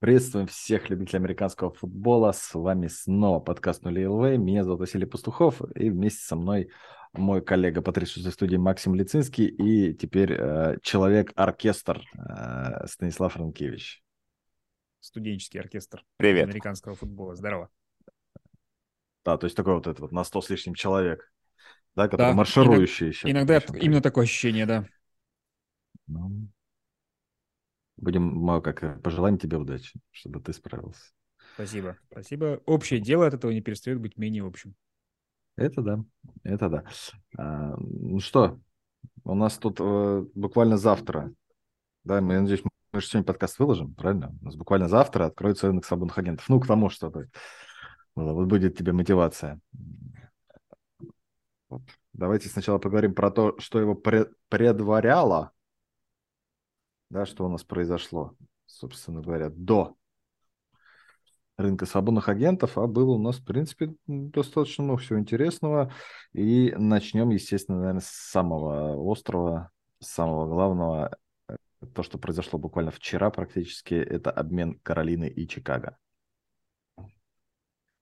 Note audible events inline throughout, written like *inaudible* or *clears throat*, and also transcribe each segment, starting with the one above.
Приветствуем всех любителей американского футбола. С вами снова подкаст Нули ЛВ. Меня зовут Василий Пастухов. И вместе со мной мой коллега по 36 студии Максим Лицинский и теперь э, человек-оркестр э, Станислав Ранкевич. Студенческий оркестр Привет. американского футбола. Здорово. Да, то есть такой вот этот вот на 100 с лишним человек, да, который Да, марширующий еще. Иногда причем, именно такое ощущение, да. Ну, будем, мы как э, пожелаем тебе удачи, чтобы ты справился. Спасибо. Спасибо. Общее дело от этого не перестает быть менее общим. Это да, это да. А, ну что, у нас тут э, буквально завтра, да, мы, я надеюсь, мы же сегодня подкаст выложим, правильно? У нас буквально завтра откроется рынок свободных агентов. Ну, к тому, что ты, вот будет тебе мотивация. Вот. Давайте сначала поговорим про то, что его пред- предваряло, да, что у нас произошло, собственно говоря, до рынка свободных агентов, а было у нас, в принципе, достаточно много всего интересного. И начнем, естественно, наверное, с самого острого, с самого главного. То, что произошло буквально вчера практически, это обмен Каролины и Чикаго.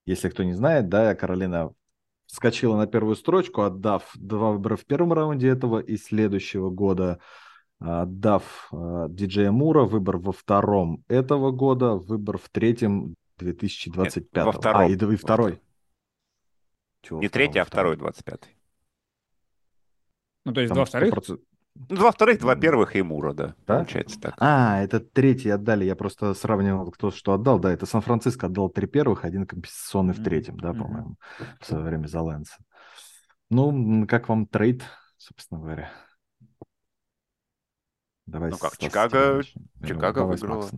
Если кто не знает, да, Каролина вскочила на первую строчку, отдав два выбора в первом раунде этого и следующего года, отдав э, диджея Мура, выбор во втором этого года, выбор в третьем 2025. Нет, во втором. А, и, и второй. Чего Не втором? третий, а второй, 25-й. Ну, то есть Там два вторых? 100%. Ну, два вторых, два первых и Мура, да. Да? Получается так. А, это третий отдали. Я просто сравнивал, кто что отдал. Да, это Сан-Франциско отдал три первых, один компенсационный в третьем, да, по-моему, в свое время за Лэнса. Ну, как вам трейд, собственно говоря? Давай Ну как, Чикаго- Чикаго с выиграла.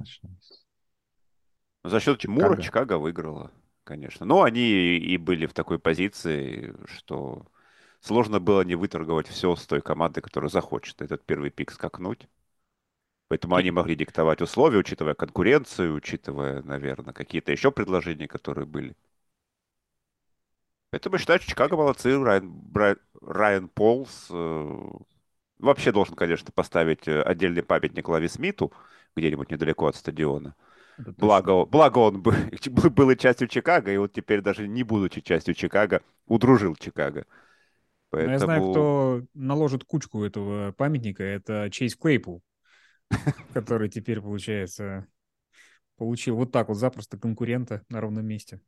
За счет Чикаго. Мура Чикаго выиграла, конечно. Но они и были в такой позиции, что сложно было не выторговать все с той команды, которая захочет этот первый пик скакнуть. Поэтому они могли диктовать условия, учитывая конкуренцию, учитывая, наверное, какие-то еще предложения, которые были. Поэтому считаю, что Чикаго молодцы. Райан, Брай- Райан Полс э, вообще должен, конечно, поставить э, отдельный памятник Лави Смиту где-нибудь недалеко от стадиона. Это точно. Благо, благо он бы- *laughs* был, был и частью Чикаго, и вот теперь даже не будучи частью Чикаго, удружил Чикаго. Но Ну, я знаю, Поэтому кто наложит кучку этого памятника. Это Чейз Клейпул, *laughs* который теперь, получается, получил вот так вот запросто конкурента на ровном месте.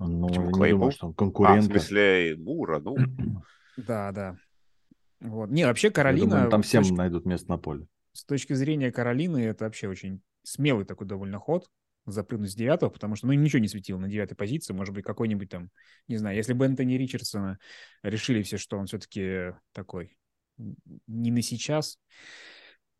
Ну, Почему Клейпол? думаю, что он А, в конкурент. смысле Мура, ну, *clears throat* Да, да. Вот. Не, вообще Я Каролина... думаю, там всем точки- найдут место на поле. с точки зрения Каролины, это вообще очень смелый такой довольно ход запрыгнуть с девятого, потому что, ну, ничего не светило на девятой позиции. Может быть, какой-нибудь там, не знаю, если бы Энтони Ричардсона решили все, что он все-таки такой не на сейчас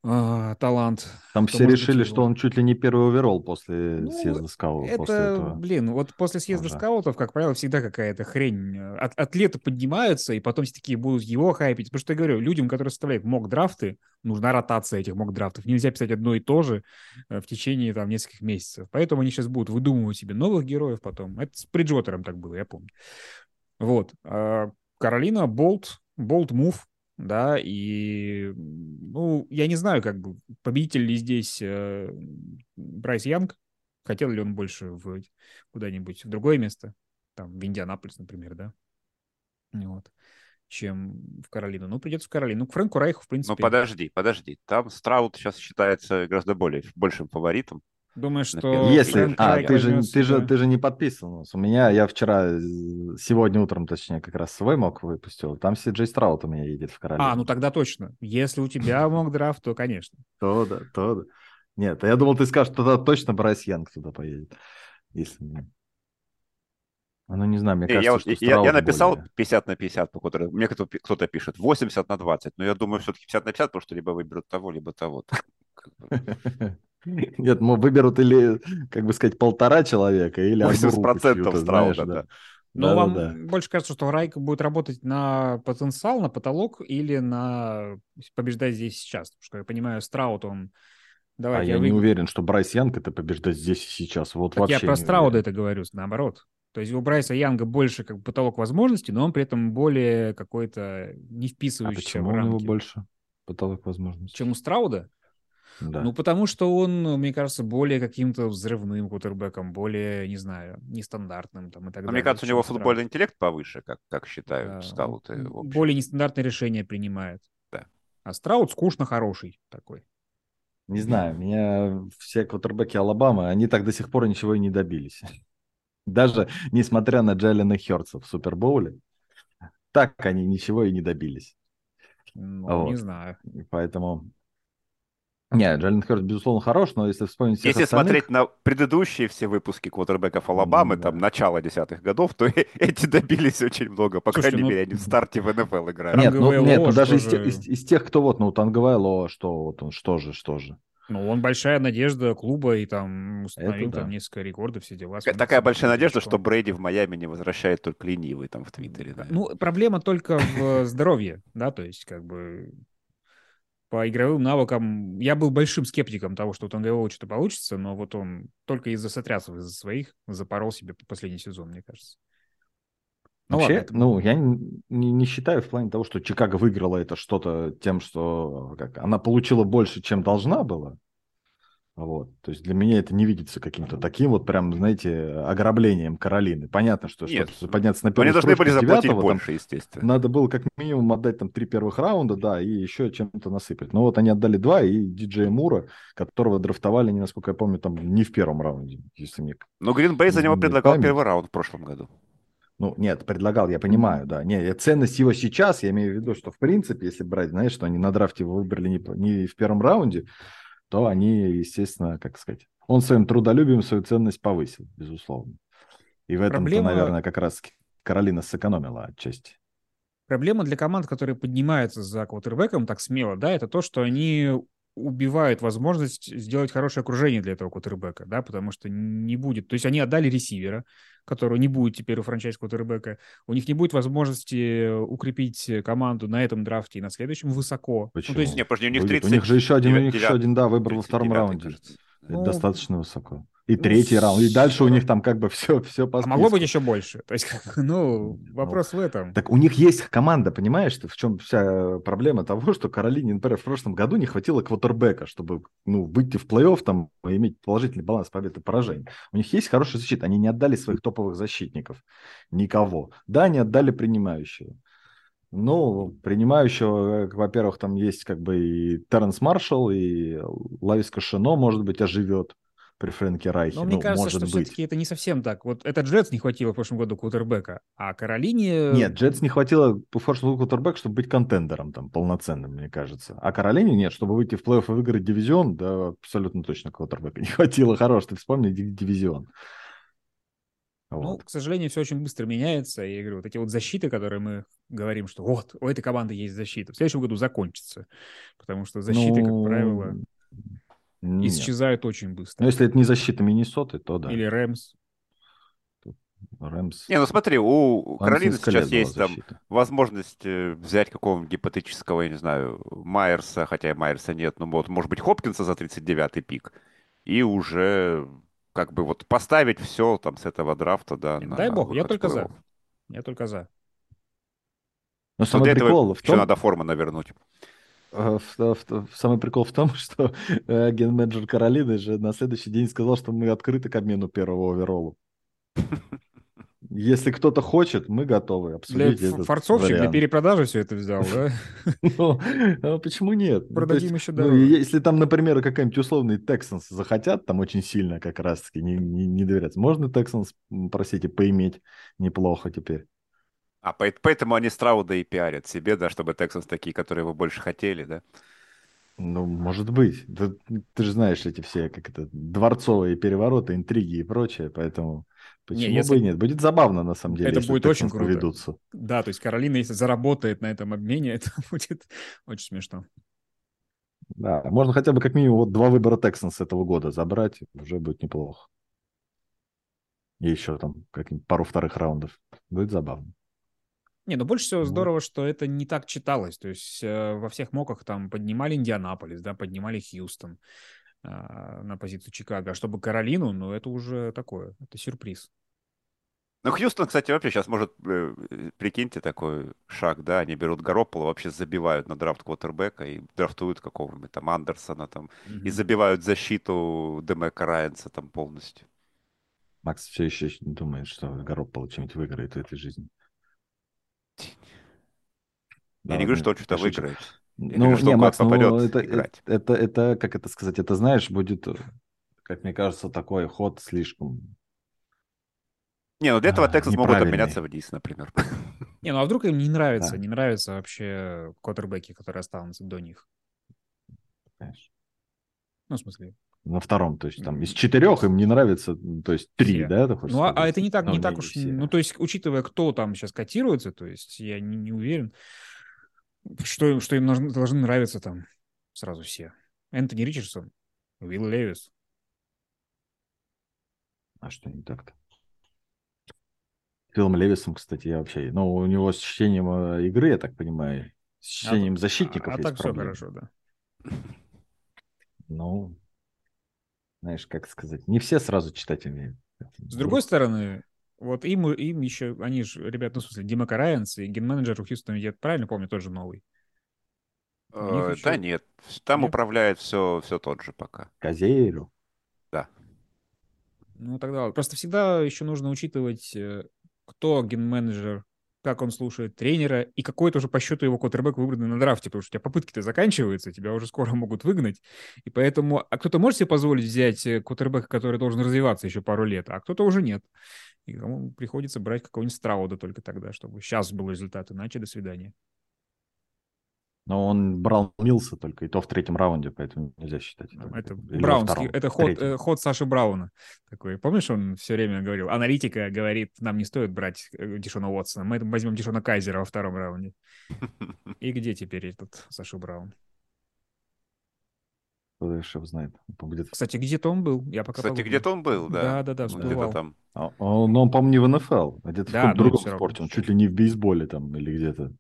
а, талант. Там все быть, решили, его- что он чуть ли не первый оверолл после Ну, съезда скаута. после Это, этого. блин, вот после съезда уже. скаутов, как правило, всегда какая-то хрень. От, атлеты поднимаются, и потом все такие будут его хайпить. Потому что я говорю, людям, которые составляют мок-драфты, нужна ротация этих мок-драфтов. Нельзя писать одно и то же э, в течение там нескольких месяцев. Поэтому они сейчас будут выдумывать себе новых героев потом. Это с Бриджуотером так было, я помню. Вот. А Каролина, bold, bold move, да, и, ну, я не знаю, как бы, победитель ли здесь э, Брайс Янг, хотел ли он больше в куда-нибудь в другое место, там, в Индианаполис, например, да, вот, чем в Каролину. Ну, придется в Каролину. Ну, к Фрэнку Райху, в принципе, ну подожди, подожди. Там Страуд сейчас считается гораздо более большим фаворитом. Думаю, что Если, а, ты же, ты, же, ты же не подписан. у меня, я вчера, э, сегодня утром, точнее, как раз свой mock выпустил. Там Си Джей Страуд у меня едет в Каролину. А, ну тогда точно. Если у тебя mock draft, то, конечно. То да, то да. Нет, я думал, ты скажешь, что тогда точно Брайс Янг туда поедет. Если не... А, Ну, не знаю, мне Не, кажется, я, что я- я написал более. 50 на 50, по которой мне кто- кто-то пишет 80 на 20, но я думаю, все-таки 50 на 50, потому что либо выберут того, либо того. *laughs* Нет, ну, выберут или, как бы сказать, полтора человека, или одну 80% руку чью-то, знаешь, Страуда, да. да. Но вам Да-да-да. больше кажется, что Райк будет работать на потенциал, на потолок или на побеждать здесь и сейчас? Потому что я понимаю, Страут, он... А Давайте я не выиграю. уверен, что Брайс Янг это побеждать здесь и сейчас. Вот Так вообще я про не Страуда уверен. это говорю, наоборот. То есть у Брайса Янга больше как бы потолок возможностей, но он при этом более какой-то не А вписывающийся почему в у него рамки. больше потолок возможностей? Чем у Страуда? Да. Ну, потому что он, мне кажется, более каким-то взрывным кутербеком, более, не знаю, нестандартным там и так Но далее. мне кажется, у него футбольный интеллект повыше, как, как считают Да, скауты. Более нестандартные решения принимает. Да. А Страут скучно хороший такой. Не знаю, меня все квотербеки Алабамы, они так до сих пор ничего и не добились. *laughs* Даже несмотря на Джалена Хёртса в Супербоуле, так они ничего и не добились. Ну, не Вот. знаю. И Поэтому... Не, Джален Хёртс, безусловно, хорош, но если вспомнить всех Если остальных... смотреть на предыдущие все выпуски квотербеков Алабамы, Да. там, начала десятых годов, то *laughs* эти добились очень много. По Слушайте, крайней ну- мере, они в старте в НФЛ играют. Нет, ну, нет, ну даже из, тоже. из- из тех, кто вот, ну, Танговайло, что вот он, что же, что же. Ну, он большая надежда клуба и там установил Это да. там несколько рекордов, все дела. Такая Смотрится большая надежда, что Брейди в Майами не возвращает только ленивый там в Твиттере. да. Ну, проблема только в здоровье, да, то есть как бы по игровым навыкам я был большим скептиком того, что у Тангаева что-то получится, но вот он только из-за сотрясов, из-за своих запорол себе последний сезон, мне кажется. Ну Вообще, ладно, это- ну, я не- не считаю в плане того, что Чикаго выиграла это что-то тем, что как, она получила больше, чем должна была. Вот. То есть для меня это не видится каким-то таким вот прям, знаете, ограблением Каролины. Понятно, что Нет. чтобы подняться на первую Они должны были заплатить девятого, там больше, естественно. надо было как минимум отдать там три первых раунда, да, и еще чем-то насыпать. Но вот они отдали два, и диджея Мура, которого драфтовали, не насколько я помню, там не в первом раунде, если мне Но Гринбей за него предлагал память. первый раунд в прошлом году. Ну, нет, предлагал, я понимаю, да. Не, ценность его сейчас, я имею в виду, что в принципе, если брать, знаешь, что они на драфте его выбрали не, не в первом раунде, то они, естественно, как сказать, он своим трудолюбием свою ценность повысил, безусловно. И в этом-то, Проблема- наверное, как раз Каролина сэкономила отчасти. Проблема для команд, которые поднимаются за квотербеком так смело, да, это то, что они убивают возможность сделать хорошее окружение для этого квотербека, да, потому что не будет... То есть они отдали ресивера, которого не будет теперь у франчайз квотербека, у них не будет возможности укрепить команду на этом драфте и на следующем высоко. Почему? Ну, то есть, Не, подожди, у них Будет. 30... У них же еще один, у них еще один, да, выбор во втором 39-й, раунде. кажется. Это Ну, достаточно высоко. И ну, третий раунд. И дальше у них там как бы все, все по а могло быть списку. еще больше. То есть, *laughs* ну, Ну, вопрос в этом. Так у них есть команда, понимаешь, в чем вся проблема того, что Каролине, например, в прошлом году не хватило квотербека, чтобы ну, выйти в плей-офф там, и иметь положительный баланс побед и поражений. У них есть хорошая защита, они не отдали своих топовых защитников, никого. Да, они отдали принимающего. Ну, принимающего, э, во-первых, там есть как бы и Терренс Маршалл, и Лавис Кашино, может быть, оживет при Фрэнке Райхе. Но мне ну, кажется, может что быть. все-таки это не совсем так. Вот это Джетс не хватило в прошлом году квотербека, а Каролине... Нет, Джетс не хватило по форсу кутербэк, чтобы быть контендером там полноценным, мне кажется. А Каролине нет, чтобы выйти в плей-офф и выиграть дивизион, да, абсолютно точно квотербека *laughs* не хватило. Хорош, ты вспомни ди- дивизион. Ну, Вот. к сожалению, все очень быстро меняется. И я говорю, вот эти вот защиты, которые мы говорим, что вот, у этой команды есть защита, в следующем году закончится. Потому что защиты, Ну, как правило, нет. исчезают очень быстро. Ну, если это не защита Миннесоты, то да. Или Рэмс. Рэмс. Не, ну смотри, у Там Каролины сейчас есть там защита. возможность э, взять какого-нибудь гипотетического, я не знаю, Майерса, хотя и Майерса нет, ну вот, может быть, Хопкинса за 39-й пик, и уже как бы вот поставить все там с этого драфта, да, на Дай бог, я в только за. Я только за. Но Но самый для этого прикол в еще том, надо Формана вернуть. Э, в- самый прикол в том, *laughs* что э, ген-менеджер Каролины же на следующий день сказал, что мы открыты к обмену первого оверолла. Если кто-то хочет, мы готовы Для обсудить ф- этот форцовщик, для вариант. перепродажи все это взял, да? *laughs* Ну, а почему нет? Ну, Продадим еще ну, дороже. если там, например, какая-нибудь условный Texans захотят, там очень сильно как раз-таки не, доверять, можно Texans, м, простите, поиметь неплохо теперь. А поэт- поэтому они Страуда и пиарят себе, да, чтобы Тексанс такие, которые вы больше хотели, да. Ну, может быть. Да ты же знаешь эти все, как это, дворцовые перевороты, интриги и прочее, поэтому почему если- бы и нет? Будет забавно, на самом деле, Это если будет очень круто. поведутся. Да, то есть Каролина, если заработает на этом обмене, *laughs* это будет очень смешно. Да, можно хотя бы как минимум вот два выбора Texans этого года забрать, уже будет неплохо. И еще там как пару вторых раундов. Будет забавно. Не, но больше всего Вот. здорово, что это не так читалось. То есть э, во всех моках там поднимали Индианаполис, да, поднимали Хьюстон а, на позицию Чикаго. А чтобы Каролину, ну это уже такое, это сюрприз. Ну, Хьюстон, кстати, вообще сейчас может, э, прикиньте, такой шаг, да, они берут Гаропола, вообще забивают на драфт квотербека и драфтуют какого-нибудь там Андерсона там, и забивают защиту Демека Райанса там полностью. Макс все еще думает, что Гаропола что-нибудь выиграет в этой жизни. Я не говорю, что он что-то выиграет. Ну, говорю, что не, он Макс, ну, попадет это, играть. это, это, это, как это сказать, это, знаешь, будет, как мне кажется, такой ход слишком Не, ну для этого А, Texas могут обменяться вниз, например. *laughs* Не, ну а вдруг им не нравится, Да. не нравятся вообще квотербеки, которые останутся до них? Конечно. Ну, в смысле, На втором, то есть там из четырех им не нравится, то есть три, Все. да, ты хочешь Ну, а, а сказать? это не так, Ну, не так не уж, все. ну, то есть, учитывая, кто там сейчас котируется, то есть, я не, не уверен, что, что им нужно- должны нравиться там сразу все. Энтони Ричардсон, Уилл Левис. А что не так-то? Филом Левисом, кстати, я вообще... Ну, у него с чтением э, игры, я так понимаю, с чтением защитников а, а так все проблемы. хорошо, да. Ну, знаешь, как сказать, не все сразу читать умеют. С другой стороны, вот им, им еще, они же, ребят, ну, в смысле, Дима Караянс и ген-менеджер у Хьюстона, я правильно помню, тоже новый. Э, еще- Да нет, там Нет? управляет все, все тот же пока. Казееру. Ну, тогда просто всегда еще нужно учитывать, э, кто ген-менеджер, как он слушает тренера и какой тоже по счету его квотербек выбранный на драфте, потому что у тебя попытки-то заканчиваются, тебя уже скоро *laughs* могут выгнать, и поэтому... А кто-то может себе позволить взять э, квотербека, который должен развиваться еще пару лет, а кто-то уже нет. И кому приходится брать какого-нибудь Страуда только тогда, чтобы сейчас был результат, иначе до свидания. Но он брал Милса только, и то в третьем раунде, поэтому нельзя считать. Ну, это. Это Браунский, это ход, третьем. э, ход Саши Брауна такой. Помнишь, он все время говорил, аналитика говорит, нам не стоит брать э, Дишона Уотсона, мы возьмем Дишона Кайзера во втором раунде. *laughs* И где теперь этот Саша Браун? Кто еще знает. Где-то- Кстати, где-то он был, я пока Кстати, погуглю. где-то он был, да. Да-да-да, Ну, всплывал. Где-то там. А, Он, он, по-моему, не в НФЛ, а где-то Да, в каком-то другом равно. спорте. Он чуть ли не в бейсболе там или где-то.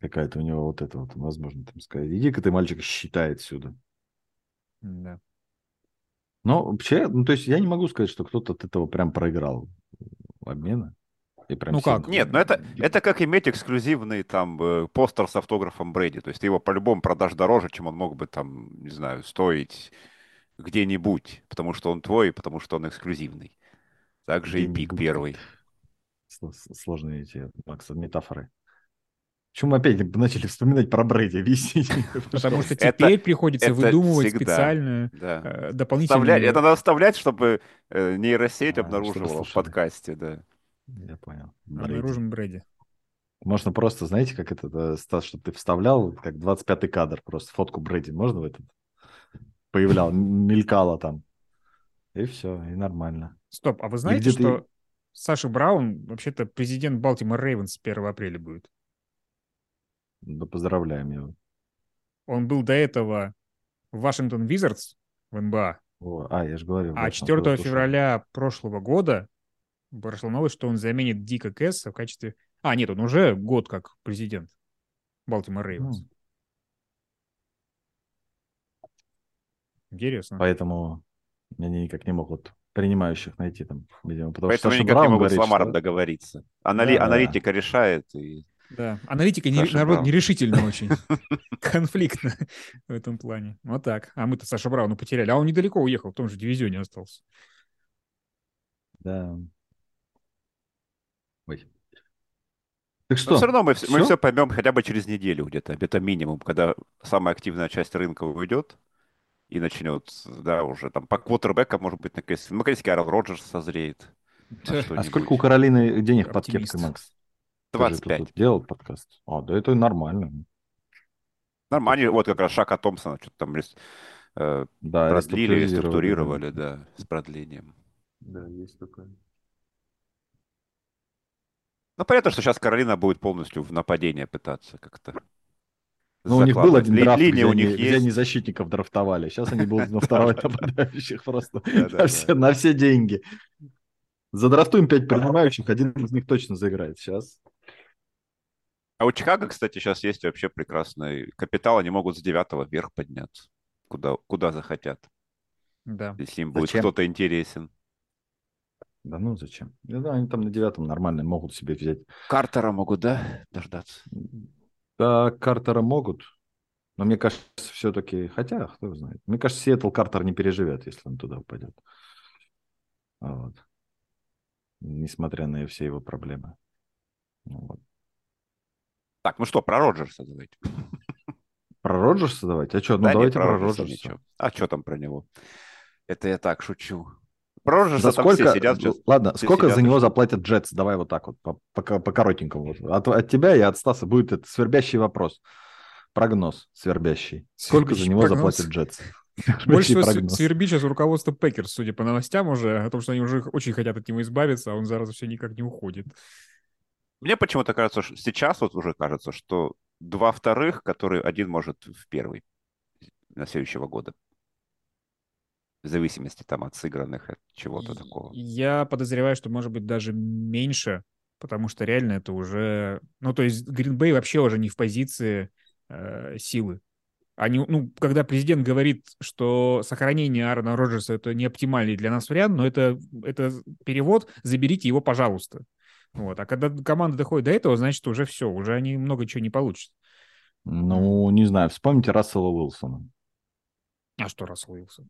Какая-то у него вот это вот, возможно, там сказать. Иди-ка ты, мальчик, считай отсюда. Да. Но вообще, ну, то есть я не могу сказать, что кто-то от этого прям проиграл обмена. И прям Ну как? сильно. Нет, ну это, это как иметь эксклюзивный там э, постер с автографом Брэди. То есть ты его по-любому продашь дороже, чем он мог бы там, не знаю, стоить где-нибудь, потому что он твой, потому что он эксклюзивный. Также и пик первый. Сложные эти, Макс, метафоры. Почему мы опять *laughs* начали вспоминать про Брэди? Объясните. *laughs* Потому что Это- теперь приходится это выдумывать всегда. специально Да. э, Вставлять- дополнительные... это надо вставлять, чтобы э, нейросеть А, обнаруживала в подкасте, да. Я понял. Брэди. Обнаружим Брэди. Можно просто, знаете, как это, Стас, чтобы ты вставлял, как 25-й кадр, просто фотку Брэди. Можно в этот? Появлял, м- мелькало там. И все, и нормально. Стоп, а вы знаете, где ты- что Саша Браун вообще-то президент Балтимор Рейвенс с 1 апреля будет? Да поздравляем его. Он был до этого в Вашингтон Визардс в НБА, О, а, я же говорил. а да, 4 он просто ушел. февраля прошлого года прошла новость, что он заменит Дика Кэсса в качестве... А, нет, он уже год как президент Балтимор Рейвенс. Интересно. Поэтому они никак не могут принимающих найти там, видимо. Потому Поэтому что они Саша никак не Браун могут с Ламаром что- договориться. Анали- Да. Аналитика решает. И... Да, аналитика, не, наоборот, Браун. нерешительно очень. *laughs* Конфликтно в этом плане. Вот так. А мы-то Саша Брауна потеряли. А он недалеко уехал, в том же дивизионе остался. Да. Ой. Так Но что? все равно мы, вс- мы все поймем хотя бы через неделю где-то. Это минимум, когда самая активная часть рынка уйдет и начнет, да, уже там по квотербекам, может быть, наконец, ну, наконец Аарон Роджерс созреет. Да. А сколько у Каролины денег под кепкой, Макс? Ты же тут 25. вот делал подкаст. А, да это нормально. Нормально. Вот как раз Шака Томпсона что-то там э, Да, продлили, реструктурировали, да, с продлением. Да, есть такое. Ну, понятно, что сейчас Каролина будет полностью в нападение пытаться как-то. Ну, у них был один драфт, линия где, у они, них где есть. они защитников драфтовали. Сейчас они будут на *laughs* второй нападающих просто на все, на все деньги. Задрафтуем пять принимающих, один из них точно заиграет сейчас. А у Чикаго, кстати, сейчас есть вообще прекрасный капитал. Они могут с девятого вверх подняться. Куда, куда захотят, Да. если им будет Зачем? кто-то интересен. Да ну зачем? Я знаю, они там на девятом нормально могут себе взять. Картера могут, да, дождаться? Да, Картера могут. Но мне кажется, все-таки... Хотя, кто знает. Мне кажется, Сиэтл Картер не переживет, если он туда упадет. Вот. Несмотря на все его проблемы. Ну вот. Так, ну что, про Роджерса давайте. Про Роджерса давайте? А что, ну Да давайте про Роджерса Роджерса. А что там про него? Это я так шучу. За там сколько, все сидят сейчас. ладно, все сколько сидят за него заплатят Джетс? Давай вот так вот, по, по, по коротенькому. От, от тебя и от Стаса будет этот свербящий вопрос. Прогноз свербящий. Сколько за Свербящий него прогноз. заплатят Джетс? *laughs* Больше всего свербит сейчас руководство Пекерс, судя по новостям уже, о том, что они уже очень хотят от него избавиться, а он зараза все никак не уходит. Мне почему-то кажется, что сейчас вот уже кажется, что два вторых, которые один может в первый на следующего года. В зависимости там от сыгранных, от чего-то такого. Я подозреваю, что может быть даже меньше, потому что реально это уже... Ну, то есть Гринбей вообще уже не в позиции э, силы. Они, ну, когда президент говорит, что сохранение Аарона Роджерса это не оптимальный для нас вариант, но это, это перевод «заберите его, пожалуйста». Вот. А когда команда доходит до этого, значит, уже все, уже они много чего не получат. Ну, не знаю, вспомните Рассела Уилсона. А что Рассел Уилсон?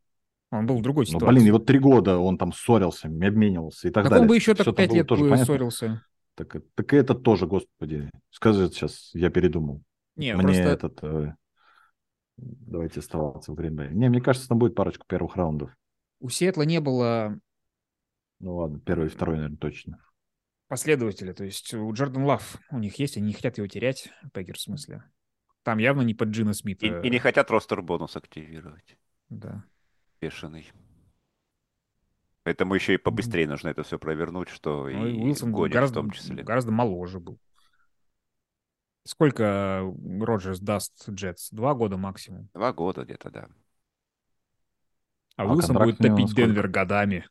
Он был в другой Ну, ситуации. блин, и вот три года он там ссорился, обменивался и так, так далее. он бы еще так пять лет тоже понятно. ссорился. Так, так и это тоже, господи. Скажи сейчас, я передумал. Не, Мне просто... этот... э, давайте оставаться в Гринбей. Не, мне кажется, там будет парочку первых раундов. У Сиэтла не было Ну ладно, первый и второй, наверное, точно. последователя. То есть у Джордан Лав у них есть, они не хотят его терять, Пегер в смысле. Там явно не под Джина И, Смита. и не хотят ростер бонус активировать. Да. Бешеный. Поэтому еще и побыстрее нужно это все провернуть, что Ну, и Уилсон гонит гораздо, в том числе. гораздо моложе был. Сколько Роджерс даст Джетс? Два года максимум. Два года где-то, да. А, А Уилсон будет топить сколько? Денвер годами.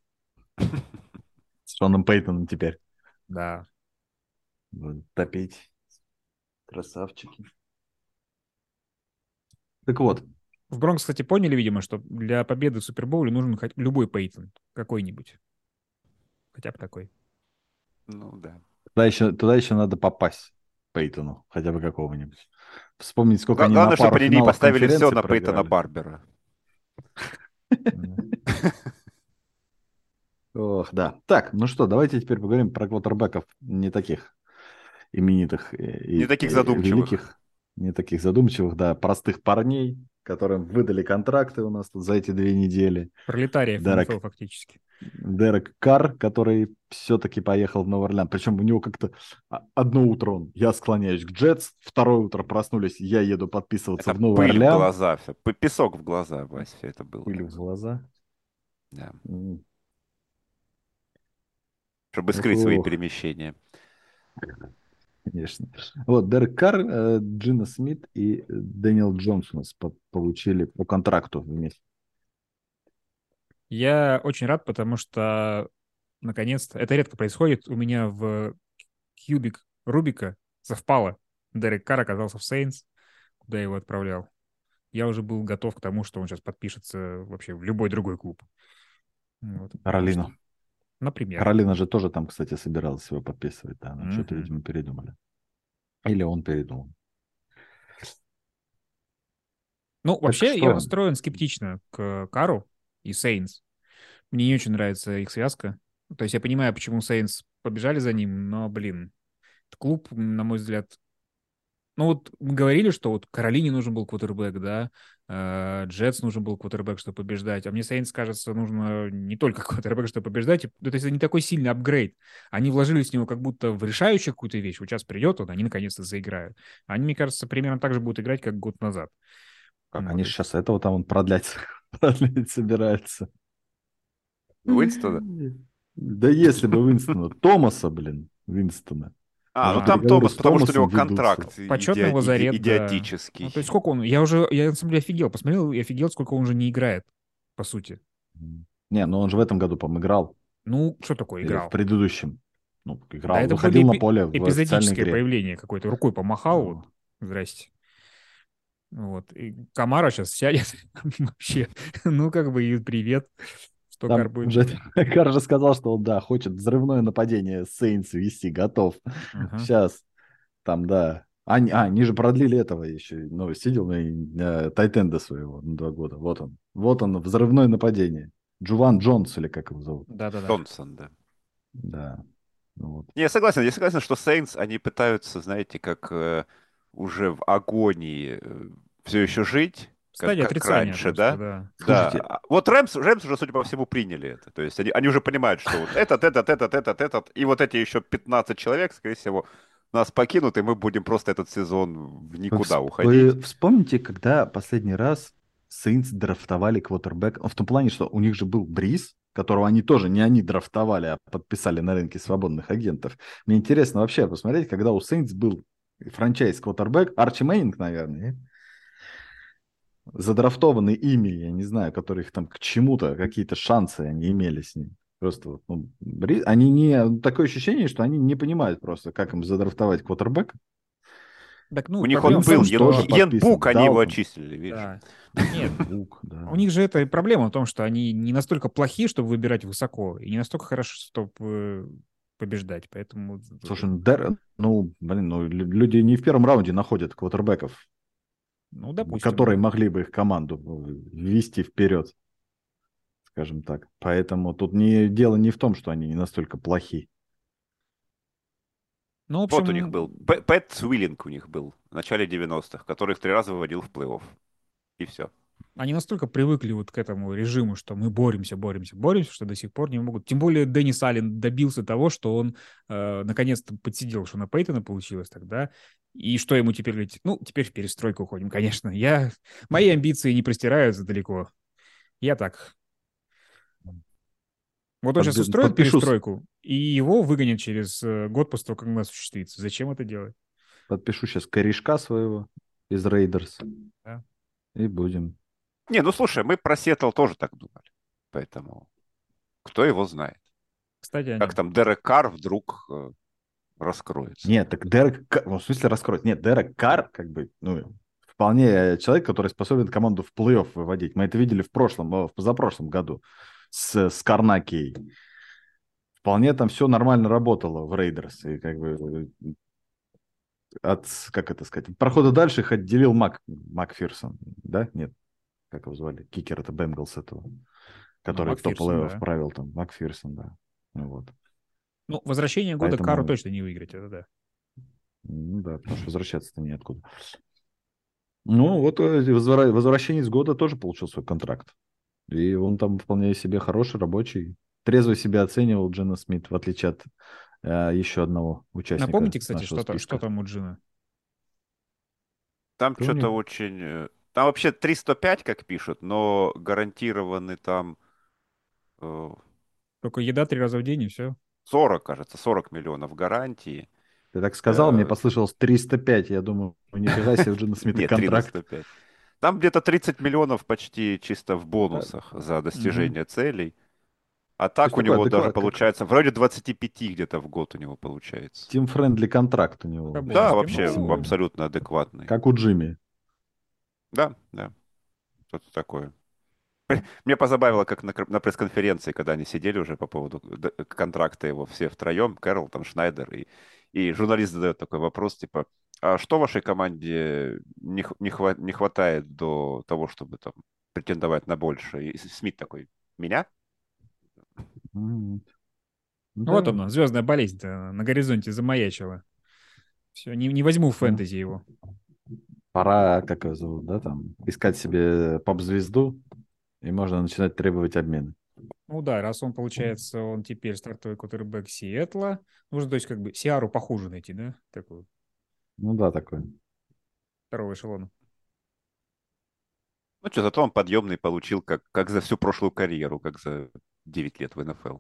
*laughs* С Шоном Пейтоном теперь. Да. Будут топить. Красавчики. Так вот, В Бронкс, кстати, поняли, видимо, что для победы в Супербоуле нужен хоть любой Пейтон. Какой-нибудь. Хотя бы такой. Ну да. туда еще, туда еще надо попасть Пейтону, хотя бы какого-нибудь. Вспомнить, сколько Гла- они Главное, на пару чтобы они не поставили все на Пейтона. Барбера. *laughs* Ох, да. Так, ну что, давайте теперь поговорим про квотербеков не таких именитых э, и Не таких и задумчивых. великих, не таких задумчивых, да, простых парней, которым выдали контракты у нас тут за эти две недели. Пролетариев Дерек. НФЛ фактически. Дерек Карр, который все-таки поехал в Новый Орлеан. Причем у него как-то одно утро он, я склоняюсь к Джетс, второе утро проснулись, я еду подписываться Это в Новый пыль в Орлеан. глаза, все. Песок в глаза, Вась, все это было. Пыль в глаза. Да. Чтобы скрыть свои Ох. перемещения. Конечно. Вот, Дерек Карр, э, Джина Смит и э, Дэниел Джонс у нас по- получили по контракту вместе. Я очень рад, потому что, наконец-то, это редко происходит, у меня в кьюбик Рубика совпало. Дерек Карр оказался в Сейнс, куда я его отправлял. Я уже был готов к тому, что он сейчас подпишется вообще в любой другой клуб. Вот. Каролину. Например. Каролина же тоже там, кстати, собиралась его подписывать. Да, но что-то, Мгм. видимо, передумали. Или он передумал. Ну, вообще, что? я настроен скептично к Кару и Сейнс. Мне не очень нравится их связка. То есть я понимаю, почему Сейнс побежали за ним, но, блин, этот клуб, на мой взгляд... Ну вот мы говорили, что вот Каролине нужен был квотербек, да, э, Джетс нужен был квотербек, чтобы побеждать, а мне Сейнс, кажется, нужно не только *laughs* квотербек, чтобы побеждать, то есть это не такой сильный апгрейд. Они вложились в него как будто в решающую какую-то вещь, вот сейчас придет он, они наконец-то заиграют. Они, мне кажется, примерно так же будут играть, как год назад. Как Ну, они сейчас этого там он продлять, *laughs* продлять собираются. Уинстона? Да если бы Уинстона. Томаса, блин, Винстона. А, ну там Томас, потому что у него контракт Почетный иди- лазарет, да. идиотический. Ну, то есть сколько он... Я уже, я на самом деле офигел. Посмотрел и офигел, сколько он уже не играет, по сути. Не, ну он же в этом году, по-моему, играл. Ну, что такое Или играл? в предыдущем. Ну, играл, Да, это выходил на поле в Эпизодическое появление какое-то. Рукой помахал, Ну, вот, здрасте. Вот. И Камара сейчас сядет *laughs* вообще. Ну, как бы, и привет. Что Там Кар будет уже делать? Кар же сказал, что он, да, хочет взрывное нападение Сейнс вести, готов. Ага. Сейчас. Там, да. Они, а, они же продлили этого еще. Новость видел на Тайтенда своего на два года. Вот он. Вот он, взрывное нападение. Джуван Джонс, или как его зовут. Да-да-да. Джонсон, да. Да. Ну Вот. Не, я согласен, я согласен, что Saints, они пытаются, знаете, как э, уже в агонии все еще жить, В как, как раньше, просто, да? да. Слушайте. Да. А Вот Рэмс, Рэмс уже, судя по всему, приняли это. То есть они, они уже понимают, что вот этот, этот, этот, этот, этот, и вот эти еще 15 человек, скорее всего, нас покинут, и мы будем просто этот сезон в никуда Вы уходить. Вы вспомните, когда последний раз Сейнс драфтовали квотербек, в том плане, что у них же был Бриз, которого они тоже не они драфтовали, а подписали на рынке свободных агентов. Мне интересно вообще посмотреть, когда у Сейнс был франчайз квотербек, Арчи Мейнинг, наверное, не? задрафтованный ими, я не знаю, которых там к чему-то, какие-то шансы они имели с ним. Просто вот, ну, они не... Такое ощущение, что они не понимают просто, как им задрафтовать квотербека. Так, ну, У них он был, что- тоже Йен, Йен подписан, Бук, они его очистили, видишь. Да. *laughs* Нет, Бук, да. у них же это и проблема в том, что они не настолько плохи, чтобы выбирать высоко, и не настолько хорошо, чтобы побеждать, поэтому... Слушай, ну, ну, блин, ну, лю- люди не в первом раунде находят квотербеков, ну, допустим. которые могли бы их команду ввести вперед, скажем так. Поэтому тут не, дело не в том, что они не настолько плохи. Ну, общем, Вот у них был. Пэт Свиллинг у них был в начале 90-х, который их три раза выводил в плей-офф. И все. Они настолько привыкли вот к этому режиму, что мы боремся, боремся, боремся, что до сих пор не могут. Тем более Деннис Аллен добился того, что он э, наконец-то подсидел, что на Пейтона получилось тогда. И что ему теперь говорить? Ну, теперь в перестройку уходим, конечно. Я... Мои амбиции не простираются далеко. Я так. Вот он сейчас устроит подпишусь. перестройку, и его выгонят через э, год после того, как она осуществится. Зачем это делать? Подпишу сейчас корешка своего из Рейдерс. Да. И будем. Не, ну слушай, мы про Сиэтл тоже так думали. Поэтому кто его знает. Кстати, о Как там Дерек Карр вдруг э, раскроется. Нет, так Дерек... Кар- ну, в смысле раскроет? Нет, Дерек Кар, как бы, ну, вполне человек, который способен команду в плей-офф выводить. Мы это видели в прошлом, э, в позапрошлом году с, с Карнакией. Вполне там все нормально работало в Рейдерс. И как бы э, от, как это сказать, прохода дальше их отделил Мак, Макферсон, да? Нет, как его звали? Кикер это Бенгалс этого, который в топ да. правил там. Макферсон, да. Ну, вот. Ну, возвращение года Поэтому- Кару точно не выиграть, это да. Ну да, потому что возвращаться-то неоткуда. Ну, вот э, возвра- возвращенец года тоже получил свой контракт. И он там вполне себе хороший, рабочий. Трезво себя оценивал Джина Смит, в отличие от э, еще одного участника Напомните, кстати, что, там, что там у Джина? Там что-то очень... Там вообще 305, как пишут, но гарантированы там э, Только еда три раза в день и все. 40, кажется, 40 миллионов гарантии. Ты так сказал, мне Э, послышалось 305. Я думаю, ну, нифига себе, у Джина Смита Нет, 3 на контракт. 105. Там где-то 30 миллионов почти чисто в бонусах за достижение целей. А так у него даже получается, вроде 25 где-то в год у него получается. Team-friendly контракт у него. Да, вообще абсолютно адекватный. Как у Джимми. Да, да. Что-то такое. *laughs* Мне позабавило, как на, на пресс-конференции, когда они сидели уже по поводу контракта его все втроем, Кэрол, там Шнайдер, и, и журналист задает такой вопрос, типа, а что вашей команде не, не, хва- не хватает до того, чтобы там претендовать на больше? И Смит такой, меня? Ну, вот Да. она, звездная болезнь на горизонте замаячила. Все, не, не возьму в фэнтези его. Пора, как его зовут, да, там, искать себе поп-звезду, и можно начинать требовать обмена. Ну да, раз он, получается, он теперь стартовый кутербэк Сиэтла, нужно, то есть, как бы, Сиару похуже найти, да? Такую, Ну да, такой. второго эшелона. Ну что, зато он подъемный получил, как, как за всю прошлую карьеру, как за 9 лет в НФЛ.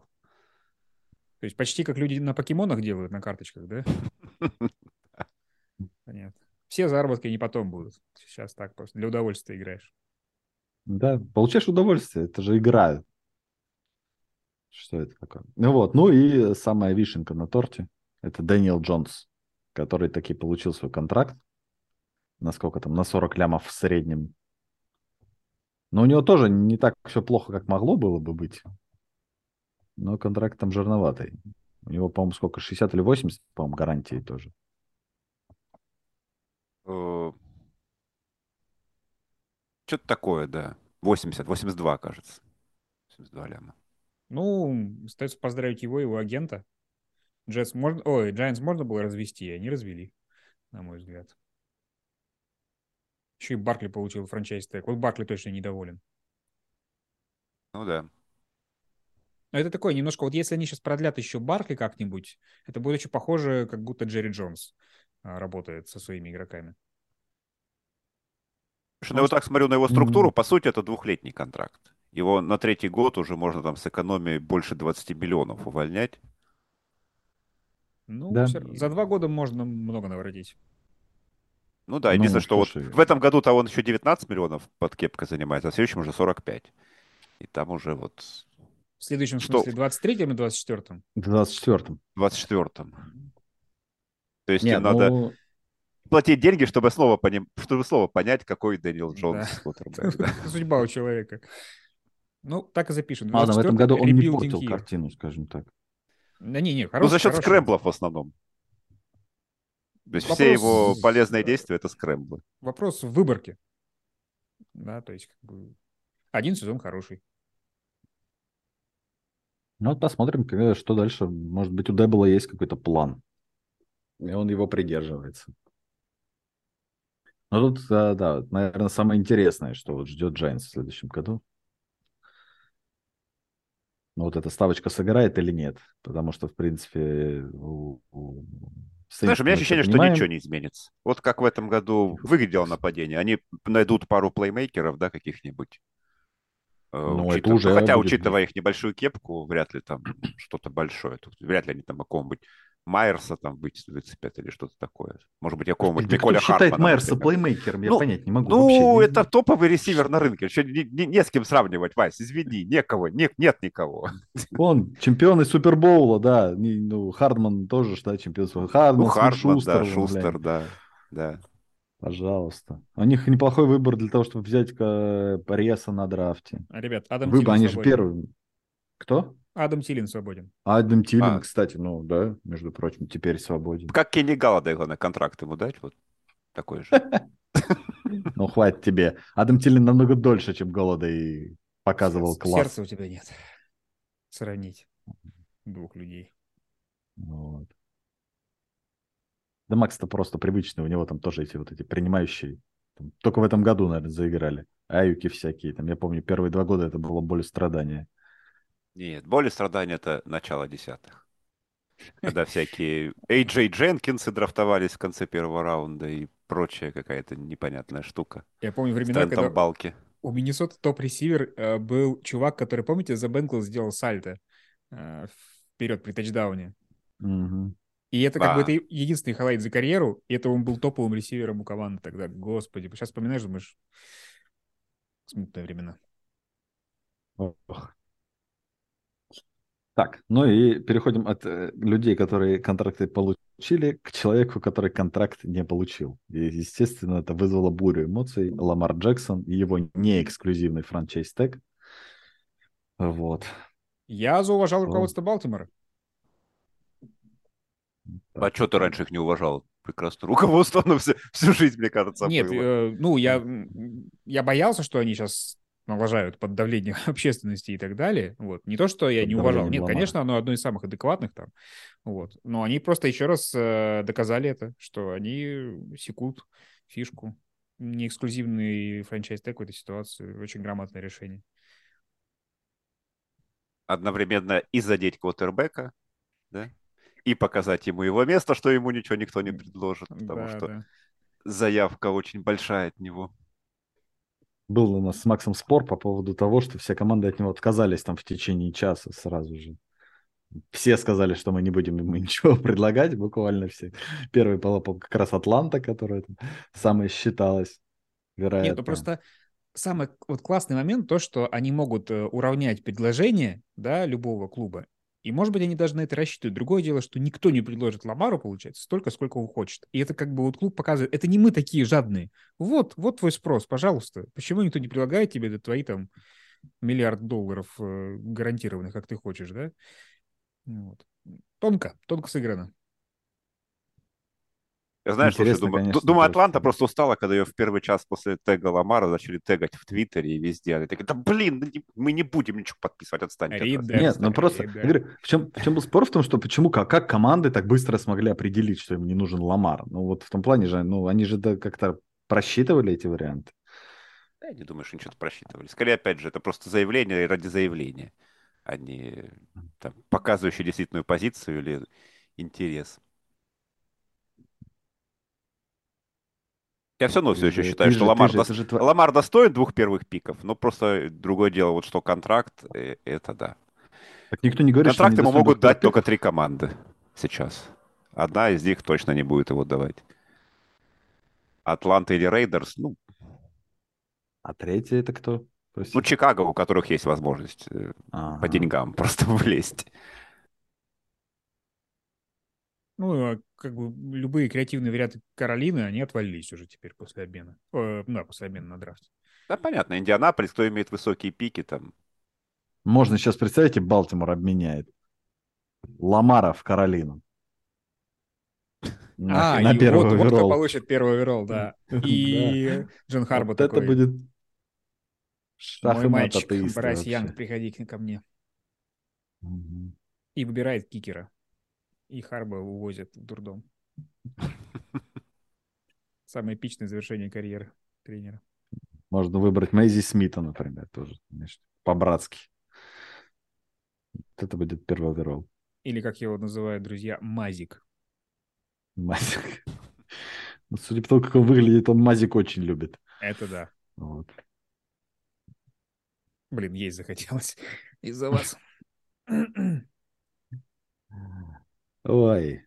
То есть почти как люди на покемонах делают, на карточках, да? *laughs* Понятно. Все заработки не потом будут. Сейчас так просто для удовольствия играешь. Да, получаешь удовольствие, это же игра. Что это такое? Ну вот, ну и самая вишенка на торте, это Дэниел Джонс, который таки получил свой контракт. На сколько там? На 40 лямов в среднем. Но у него тоже не так все плохо, как могло было бы быть. Но контракт там жирноватый. У него, по-моему, сколько, 60 или 80, по-моему, гарантии тоже. Э, Что-то такое, да. 80, 82, кажется. 82 ляма. Ну, остается поздравить его, его агента. Джетс можно... Ой, Giants можно было развести, они развели, на мой взгляд. Еще и Баркли получил франчайз тег. Вот Баркли точно недоволен. Ну да. Но это такое немножко, вот если они сейчас продлят еще Баркли как-нибудь, это будет очень похоже, как будто Джерри Джонс работает со своими игроками. Слушай, ну, я вот так смотрю на его структуру, Мгм. по сути, это двухлетний контракт. Его на третий год уже можно там с экономией больше 20 миллионов увольнять. Ну, Да. за два года можно много наворотить. Ну да, Ну, единственное, что вот в этом году-то он еще 19 миллионов под кепкой занимается, а в следующем уже 45. И там уже вот В следующем Что? смысле 23-м и 24-м. В 24-м. в 24-м. То есть Не, им надо ну, платить деньги, чтобы снова, поним... чтобы снова понять, какой Дэниел. Джонс да. *laughs* Судьба у человека. Ну, так и запишем. ладно, в этом 24-й году он не портил картину, скажем так. Да не, не, Ну, хороший, за счет хороший. scramble ов в основном. То есть все его полезные действия — это scramble ы. Вопрос в выборке. Да, то есть как бы один сезон хороший. Ну, вот посмотрим, что дальше. Может быть, у Дэболла есть какой-то план. И он его придерживается. Ну, тут, да, да, наверное, самое интересное, что вот ждет Джайентс в следующем году. Ну, вот эта ставочка сыграет или нет. Потому что, в принципе, у, у Знаешь, у меня ощущение, что понимаем. ничего не изменится. Вот как в этом году выглядело нападение. Они найдут пару плеймейкеров, да, каких-нибудь. Э, Ну, это учитывая- уже хотя, будет учитывая их небольшую кепку, вряд ли там что-то большое. Тут вряд ли они там какого-нибудь Майерса там выцепят или что-то такое. Может быть, какого-нибудь Да кто Миколя считает Майерса например. плеймейкером? Я Ну, понять не могу. Ну, вообще. это топовый ресивер на рынке. Еще не, не- не с кем сравнивать, Вась, извини, некого, не- нет никого. *laughs* Он чемпион из Супербоула, да. Ну, Хардман тоже, да, чемпион. Супербоула. Хардман, Ну, Смит, Хартман, Шустер, да. Шустер, да, да. Пожалуйста. У них неплохой выбор для того, чтобы взять э, Реса на драфте. А, ребят, Адам Выбор, Тилин они же первые. Кто? Адам Тилин свободен. Адам Тилин, А. кстати, ну да, между прочим, теперь свободен. Как Кенни Галлада, главное, контракт ему дать, вот такой же. *laughs* Ну, хватит тебе. Адам Тилин намного дольше, чем Голода и показывал класс. Сердца у тебя нет. Сравнить двух людей. Вот. Да Макс-то просто привычный, у него там тоже эти вот эти принимающие. Там только в этом году, наверное, заиграли. Аюки всякие. Там, я помню, первые два года это было более страдания. Нет, боль и страдания — это начало десятых. Когда всякие Эй-Джей Дженкинсы драфтовались в конце первого раунда и прочая какая-то непонятная штука. Я помню времена, когда Балки. у Миннесоты топ-ресивер э, был чувак, который, помните, за Бенгалс сделал сальто э, вперед при тачдауне. Мгм. И это как бы А. это е- единственный хайлайт за карьеру, и это он был топовым ресивером у команды тогда. Господи, сейчас вспоминаешь, думаешь, смутные времена. Ох. Так, ну и переходим от э, людей, которые контракты получили, к человеку, который контракт не получил. И, естественно, это вызвало бурю эмоций. Ламар Джексон и его неэксклюзивный franchise tag. Вот. Я зауважал руководство Балтимора. А что ты раньше их не уважал? Прекрасно. Руководство, оно всю, всю жизнь, мне кажется, Нет, было. э, ну, я, я боялся, что они сейчас налажают под давлением *laughs* общественности и так далее. Вот. Не то, что я Под не уважал. Нет, конечно, оно одно из самых адекватных там. Вот. Но они просто еще раз э, доказали это, что они секут фишку. Не эксклюзивный франчайз в этой ситуации. Очень грамотное решение. Одновременно и задеть квотербека, да? И показать ему его место, что ему ничего никто не предложит, потому Да, что да. заявка очень большая от него. Был у нас с Максом спор по поводу того, что все команды от него отказались там в течение часа сразу же. Все сказали, что мы не будем ему *laughs* ничего предлагать, буквально все. Первый была как раз Атланта, которая там самая считалась, вероятно. Нет, ну просто самый вот классный момент то, что они могут э, уравнять предложение, да, любого клуба. И, может быть, они даже на это рассчитывают. Другое дело, что никто не предложит Ламару, получается, столько, сколько он хочет. И это как бы вот клуб показывает, это не мы такие жадные. Вот, вот твой спрос, пожалуйста. Почему никто не предлагает тебе это твои там миллиард долларов э, гарантированных, как ты хочешь, да? Вот. Тонко, тонко сыграно. Я знаю, что Интересно, думаю, конечно, думаю, Атланта просто устала, когда ее в первый час после тега Ламара начали тегать в Твиттере и везде. Они такие, да блин, ну мы не будем ничего подписывать, отстаньте. от нас». Рида. Нет, ну просто, я говорю, в чем, в чем был спор в том, что почему, как, как команды так быстро смогли определить, что им не нужен Ламар? Ну вот в том плане же, ну они же да, как-то просчитывали эти варианты. Я не думаю, что они что-то просчитывали. Скорее, опять же, это просто заявление ради заявления, а не там, показывающее действительную позицию или интерес. Я все равно все еще же- считаю, ты что же- Ламар, же- это же тво- Ламар достоин двух первых пиков, но просто другое дело, вот что контракт, э, это да. Так никто не говорит, Контракт что ему могут дать только три команды сейчас. Одна из них точно не будет его давать. Атланта или Рейдерс, ну, А третье это кто? ну, Простите. Чикаго, у которых есть возможность э, по деньгам *laughs* просто влезть. Ну, а как бы любые креативные варианты Каролины, они отвалились уже теперь после обмена. Э, да, после обмена на драфте. Да, понятно, Индианаполис, кто имеет высокие пики, там, Можно сейчас, представить, и Балтимор обменяет Ламара в Каролину. На, а, на и первый вот, вот кто получит первый overall, *laughs* да. И Джон Харбо Вот такой. это будет шах Мой мальчик, Брайс. Янг, приходи к- ко мне. И выбирает кикера. И Харбо увозят в дурдом. Самое эпичное завершение карьеры тренера. Можно выбрать Мэйзи Смита, например, тоже, по-братски. Это будет первый оверолл. Или, как его называют друзья, Мазик. Мазик. Ну, Судя по тому, как он выглядит, он Мазик очень любит. Это да. Вот. Блин, есть захотелось из-за вас. *laughs* Ой,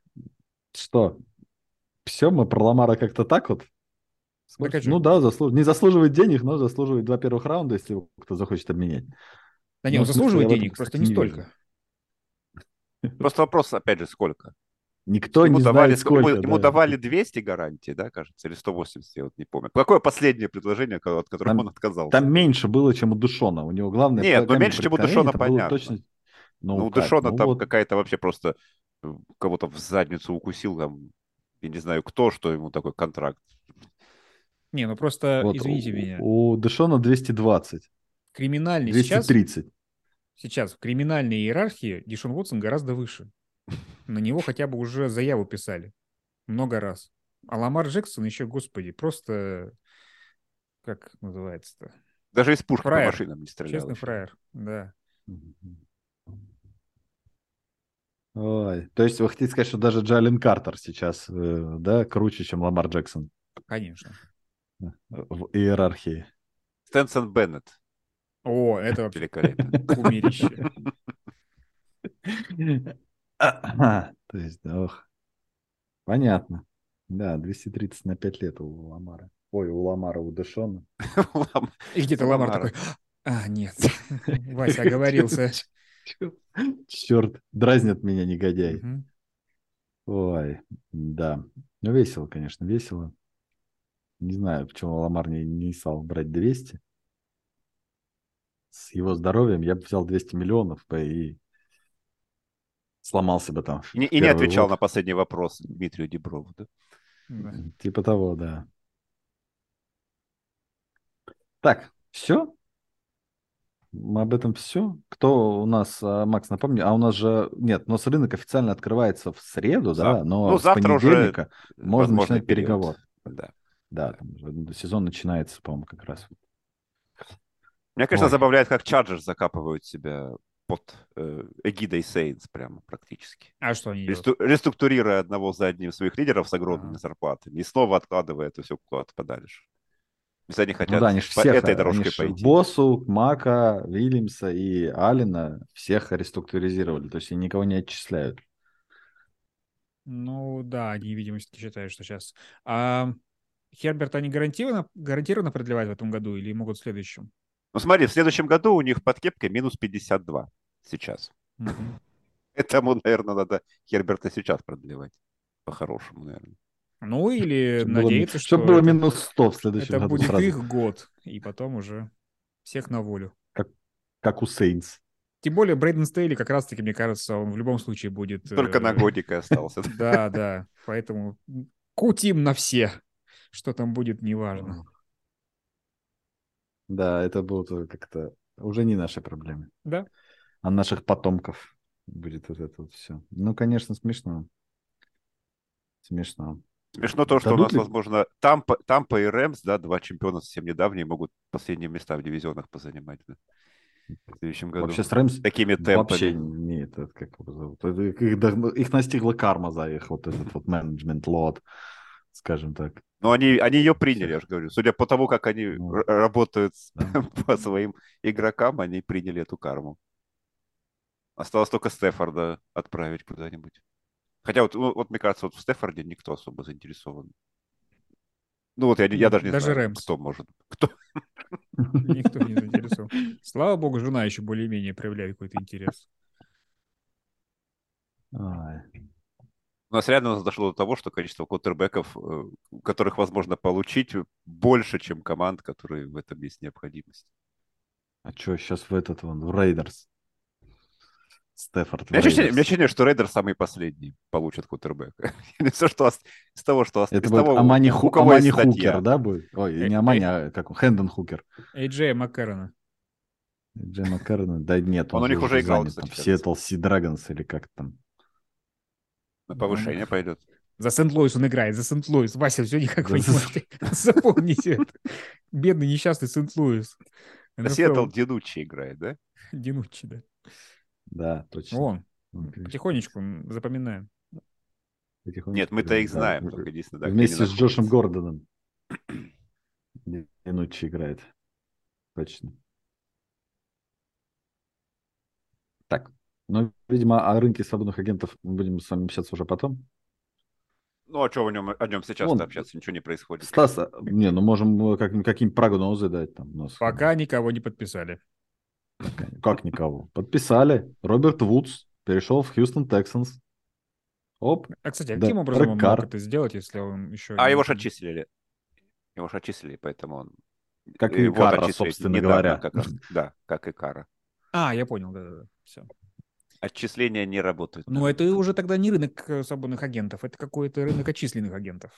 что? Все, мы про Ламара как-то так вот? А чё? ну да, заслуж... не заслуживает денег, но заслуживает два первых раунда, если его кто захочет обменять. Да не, Ну, он смысле, заслуживает денег, просто не столько. Просто вопрос, опять же, сколько? Никто ему не давали, знает, сколько. ему, ему да. давали 200 гарантий, да, кажется, или 180, я вот не помню. Какое последнее предложение, от которого Там- он отказался? Там меньше было, чем у Душона. У него главное... Нет, ну камень меньше, чем у Душона, понятно. Точно... ну, у как? Дэшона Ну там вот. какая-то вообще просто кого-то в задницу укусил, там, я не знаю кто, что ему такой контракт. Не, ну просто, Вот извините у- меня, У Дэшона 220, криминальный сейчас, 230. сейчас в криминальной иерархии Дишон Уотсон гораздо выше. *laughs* На него хотя бы уже заяву писали. Много раз. А Ламар Джексон еще, господи, просто... Как называется-то? Даже из пушки Фраер. по машинам не стрелял. Честный фраер, да. Ой, то есть вы хотите сказать, что даже Джалин Картер сейчас, э, да, круче, чем Ламар Джексон Конечно. в иерархии? Стэнсон Беннет. О, это вообще Великолепно. *laughs* кумирище. *laughs* То есть, да, ох. Понятно. Да, 230 на 5 лет у Ламара. Ой, у Ламара, *laughs* у Дэшона. И где-то Ламар такой, а, нет, Вася оговорился. Черт, дразнят меня негодяй. Ой, да. Ну, весело, конечно, весело. Не знаю, почему Ламар не, не стал брать 200. С его здоровьем я бы взял 200 миллионов и сломался бы там. И, не- и не отвечал год. на последний вопрос Дмитрию Деброву. да? Да. Типа того, да. Так, все? Мы об этом все? Кто у нас, а, Макс, напомни, а у нас же, нет, у нас рынок официально открывается в среду, да, Зав- но ну, с завтра уже понедельника можно начинать период. переговор. Да. Да, там уже сезон начинается, по-моему, как раз. Меня, конечно, Ой. забавляет, как Чарджерс закапывают себя под э, эгидой Сейнс прямо практически. А что они делают? Ресту- реструктурируя одного за одним своих лидеров с огромными Ага. зарплатами и снова откладывая это все куда-то подальше. Если они хотят Ну да, они по всех, этой они дорожкой ж пойти. Боссу, Мака, Вильямса и Алина всех реструктуризировали, то есть они никого не отчисляют. Ну да, они, видимо, считают, что сейчас. А Херберт они гарантированно, гарантированно продлевают в этом году или могут в следующем? Ну смотри, в следующем году у них под кепкой минус 52 сейчас. *laughs* Поэтому, наверное, надо Херберта сейчас продлевать. По-хорошему, наверное. Ну или Чтобы было- надеяться, что чтобы было это, минус 100 в следующем это году будет сразу. их год, и потом уже всех на волю. как у Сейнс. Тем более Брейден Стейли как раз-таки, мне кажется, он в любом случае будет... Только э, на годик и остался. *laughs* Да, да. Поэтому кутим на все. Что там будет, неважно. Да, это будут как-то уже не наши проблемы, Да. а наших потомков будет вот это вот все. Ну, конечно, смешно. Смешно. Смешно то, что у Дадут нас, ли- возможно, Тампа, Тампа и Рэмс, да, два чемпиона совсем недавние, могут последние места в дивизионах позанимать да, в следующем году. Вообще с Рэмс Такими темпами. вообще не это, как его зовут. Их, их настигла карма за их вот этот вот менеджмент лот, скажем так. Но они, они ее приняли, я же говорю. Судя по тому, как они Ну, р- работают да. *laughs* по своим игрокам, они приняли эту карму. Осталось только Стефорда отправить куда-нибудь. Хотя вот, вот мне кажется, вот в Стефорде никто особо заинтересован. Ну вот я, я даже не Даже знаю, Рэмс. кто может. Кто? *laughs* Никто не заинтересован. Слава богу, жена еще более-менее проявляет какой-то интерес. Ай. У нас реально дошло до того, что количество квотербеков, э, которых возможно получить, больше, чем команд, которые в этом есть необходимость. А что сейчас в этот вон, в Рейдерс? Стаффорд. У меня ощущение, у меня Рейдерс. ощущение, что Рейдер самый последний получит квотербека. *laughs* Не все, что ос- из того, что ос- Это из будет того, Амани, Ху- Амани. Хукер, да, будет? Ой, Э, не Амани, а как он? Хэндон Хукер. Эйджея Маккарона. Джей Маккарон, да нет, Он он, у них же уже играл, кстати, Seattle Sea Dragons или как там. На повышение пойдет. За Сент-Луис он играет, за Сент-Луис. Вася, все никак вы не можете *laughs* запомнить это. Бедный несчастный Сент-Луис. NFL Сиэтл Динучи играет, да? Динуччи, да. Да, точно. Он, конечно, потихонечку запоминаем. потихонечку Нет, мы-то их знаем, да. только единственное, да, Вместе с Джошем. Гордоном. Минутчи играет. Точно. Так, ну, видимо, о рынке свободных агентов мы будем с вами общаться уже потом. Ну, а что о нем, о нем сейчас Вон. общаться? Ничего не происходит. Стас, а, не, ну можем э, как, какие-нибудь прогнозы дать там. у нас. Пока никого не подписали. Как никого? Подписали. Роберт Вудс перешел в Хьюстон Тексанс. Оп, А, кстати, а Да, каким образом он мог это сделать, если он еще... А его же отчислили. Его же отчислили, поэтому он... как его Никара, отчислили собственно недавно говоря. как раз. Да, как и Кара. А, я понял, да-да-да. Все. Отчисления не работают. Ну, это уже тогда не рынок э, свободных агентов, это какой-то рынок отчисленных агентов.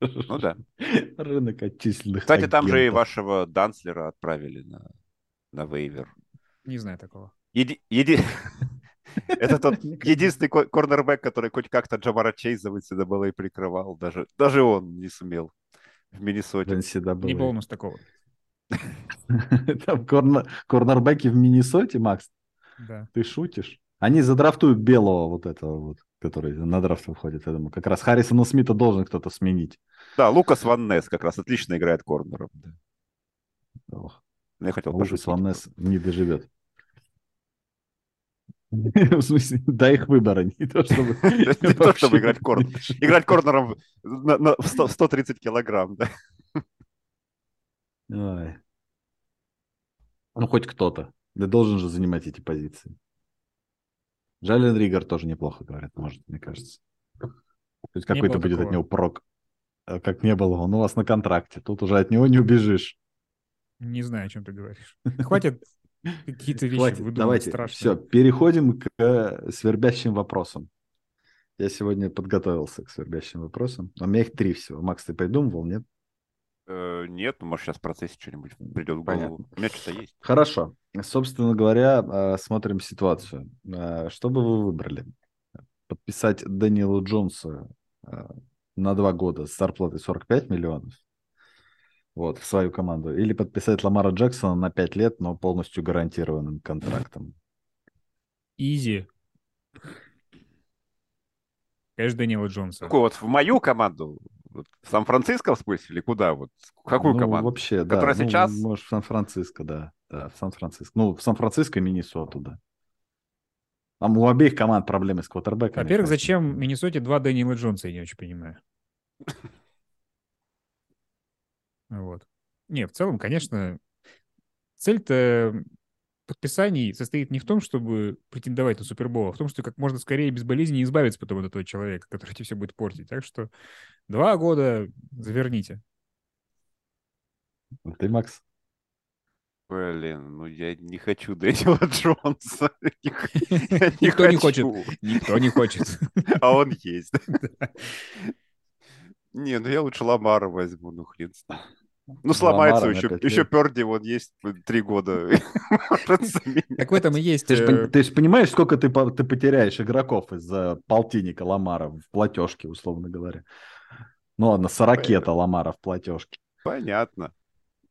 Ну да. *laughs* Рынок отчисленных Кстати, там же и агентов. вашего Данслера отправили на, на вейвер. Не знаю такого. Еди- еди- *laughs* Это тот единственный ко- корнербэк, который хоть как-то Джамара Чейза в NCAA прикрывал. Даже, даже он не сумел в Миннесоте. NCAA. Не было у нас такого. *laughs* Там корнер- корнербеки в Миннесоте, Макс, Да. ты шутишь? Они задрафтуют белого вот этого вот, который на драфт выходит. Я думаю, как раз Харрисона Смита должен кто-то сменить. Да, Лукас Ван Несс как раз отлично играет корнером. да. Ох, Ну, Я хотел. Ван Несс не доживет. *laughs* В смысле, дай их выбора, не то чтобы... *laughs* Не то, чтобы играть корнер. вообще Играть корнером в 100 130 килограмм, да. Ой. Ну, хоть кто-то. Да должен же занимать эти позиции. Жален Ригар тоже неплохо говорит, может, мне кажется. То есть какой-то будет от него прок. А Как не было, он у вас на контракте. Тут уже от него не убежишь. Не знаю, о чем ты говоришь. *laughs* Хватит какие-то вещи Хватит, давайте. страшные. Все, переходим к э, свербящим вопросам. Я сегодня подготовился к свербящим вопросам. А У меня их три всего. Макс, ты придумывал, нет? Э, Нет, ну, может, сейчас в процессе что-нибудь придет в Понятно. голову. У меня что-то есть. Хорошо. Собственно говоря, э, смотрим ситуацию. Что бы вы выбрали? Подписать Дэниела Джонса на два года с зарплатой 45 миллионов вот, в свою команду, или подписать Ламара Джексона на 5 лет, но полностью гарантированным контрактом? Изи. Конечно, Данила Джонса. Какую вот в мою команду? Вот в Сан-Франциско, в смысле, или куда? Вот какую ну, команду? вообще, да. Которая ну, сейчас? Может, в Сан-Франциско, да. Да, в Сан-Франциско. Ну, в Сан-Франциско и Миннесоту, да. Там у обеих команд проблемы с квотербеками. Во-первых, зачем Миннесоте два Дэниела Джонса, я не очень понимаю. Вот. Не, в целом, конечно, цель-то подписаний состоит не в том, чтобы претендовать на Супербол, а в том, что как можно скорее безболезненно избавиться потом от этого человека, который тебе все будет портить. Так что два года заверните. Ты, Макс? Блин, ну я не хочу Дэниела *laughs* Джонса. Никто не хочет. Никто не хочет. *laughs* А он есть. *laughs* Не, ну я лучше Ламара возьму, ну хрен с ним. Ну сломается еще, еще. Перди, вот есть три года. *laughs* Так в этом и есть... Ты же э, понимаешь, сколько ты, по- ты потеряешь игроков из-за полтинника Ламара в платежке, условно говоря. Ну ладно, сорокета Ламара в платежке. Понятно.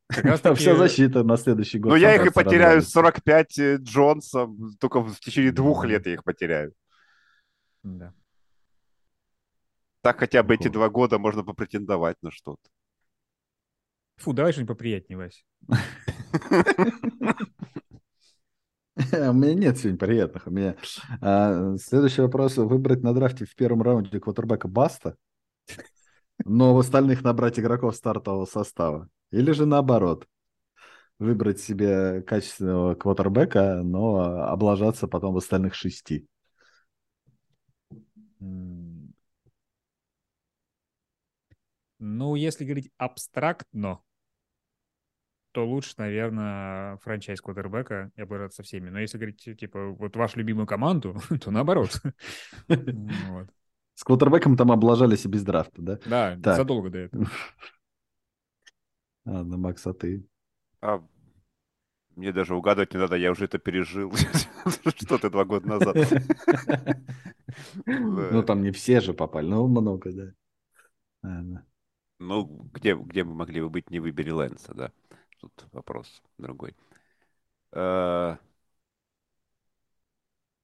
раз-таки- *laughs* Вся защита на следующий год. Но Ну, я их и потеряю развалится. 45 э, Джонса, только в течение двух лет я их потеряю. Да. Так хотя бы эти два года можно попретендовать на что-то. Фу, давай что-нибудь поприятнее, Вась. *laughs* У меня нет сегодня приятных. У меня а, следующий вопрос. Выбрать на драфте в первом раунде квотербека Баста, но в остальных набрать игроков стартового состава. Или же наоборот. Выбрать себе качественного квотербека, но облажаться потом в остальных шести. Ну, если говорить абстрактно, то лучше, наверное, франчайз квотербека и обыграть со всеми. Но если говорить, типа, вот вашу любимую команду, *laughs* то наоборот. *laughs* С квотербеком там облажались и без драфта, да? Да, Так. задолго до этого. *laughs* Ладно, Макс, а ты? А мне даже угадывать не надо, я уже это пережил. Что ты два года назад? Ну, там не все же попали, но много, да. Ну, где, где мы могли бы быть, не выбери Лэнса, да? Тут вопрос другой. Э,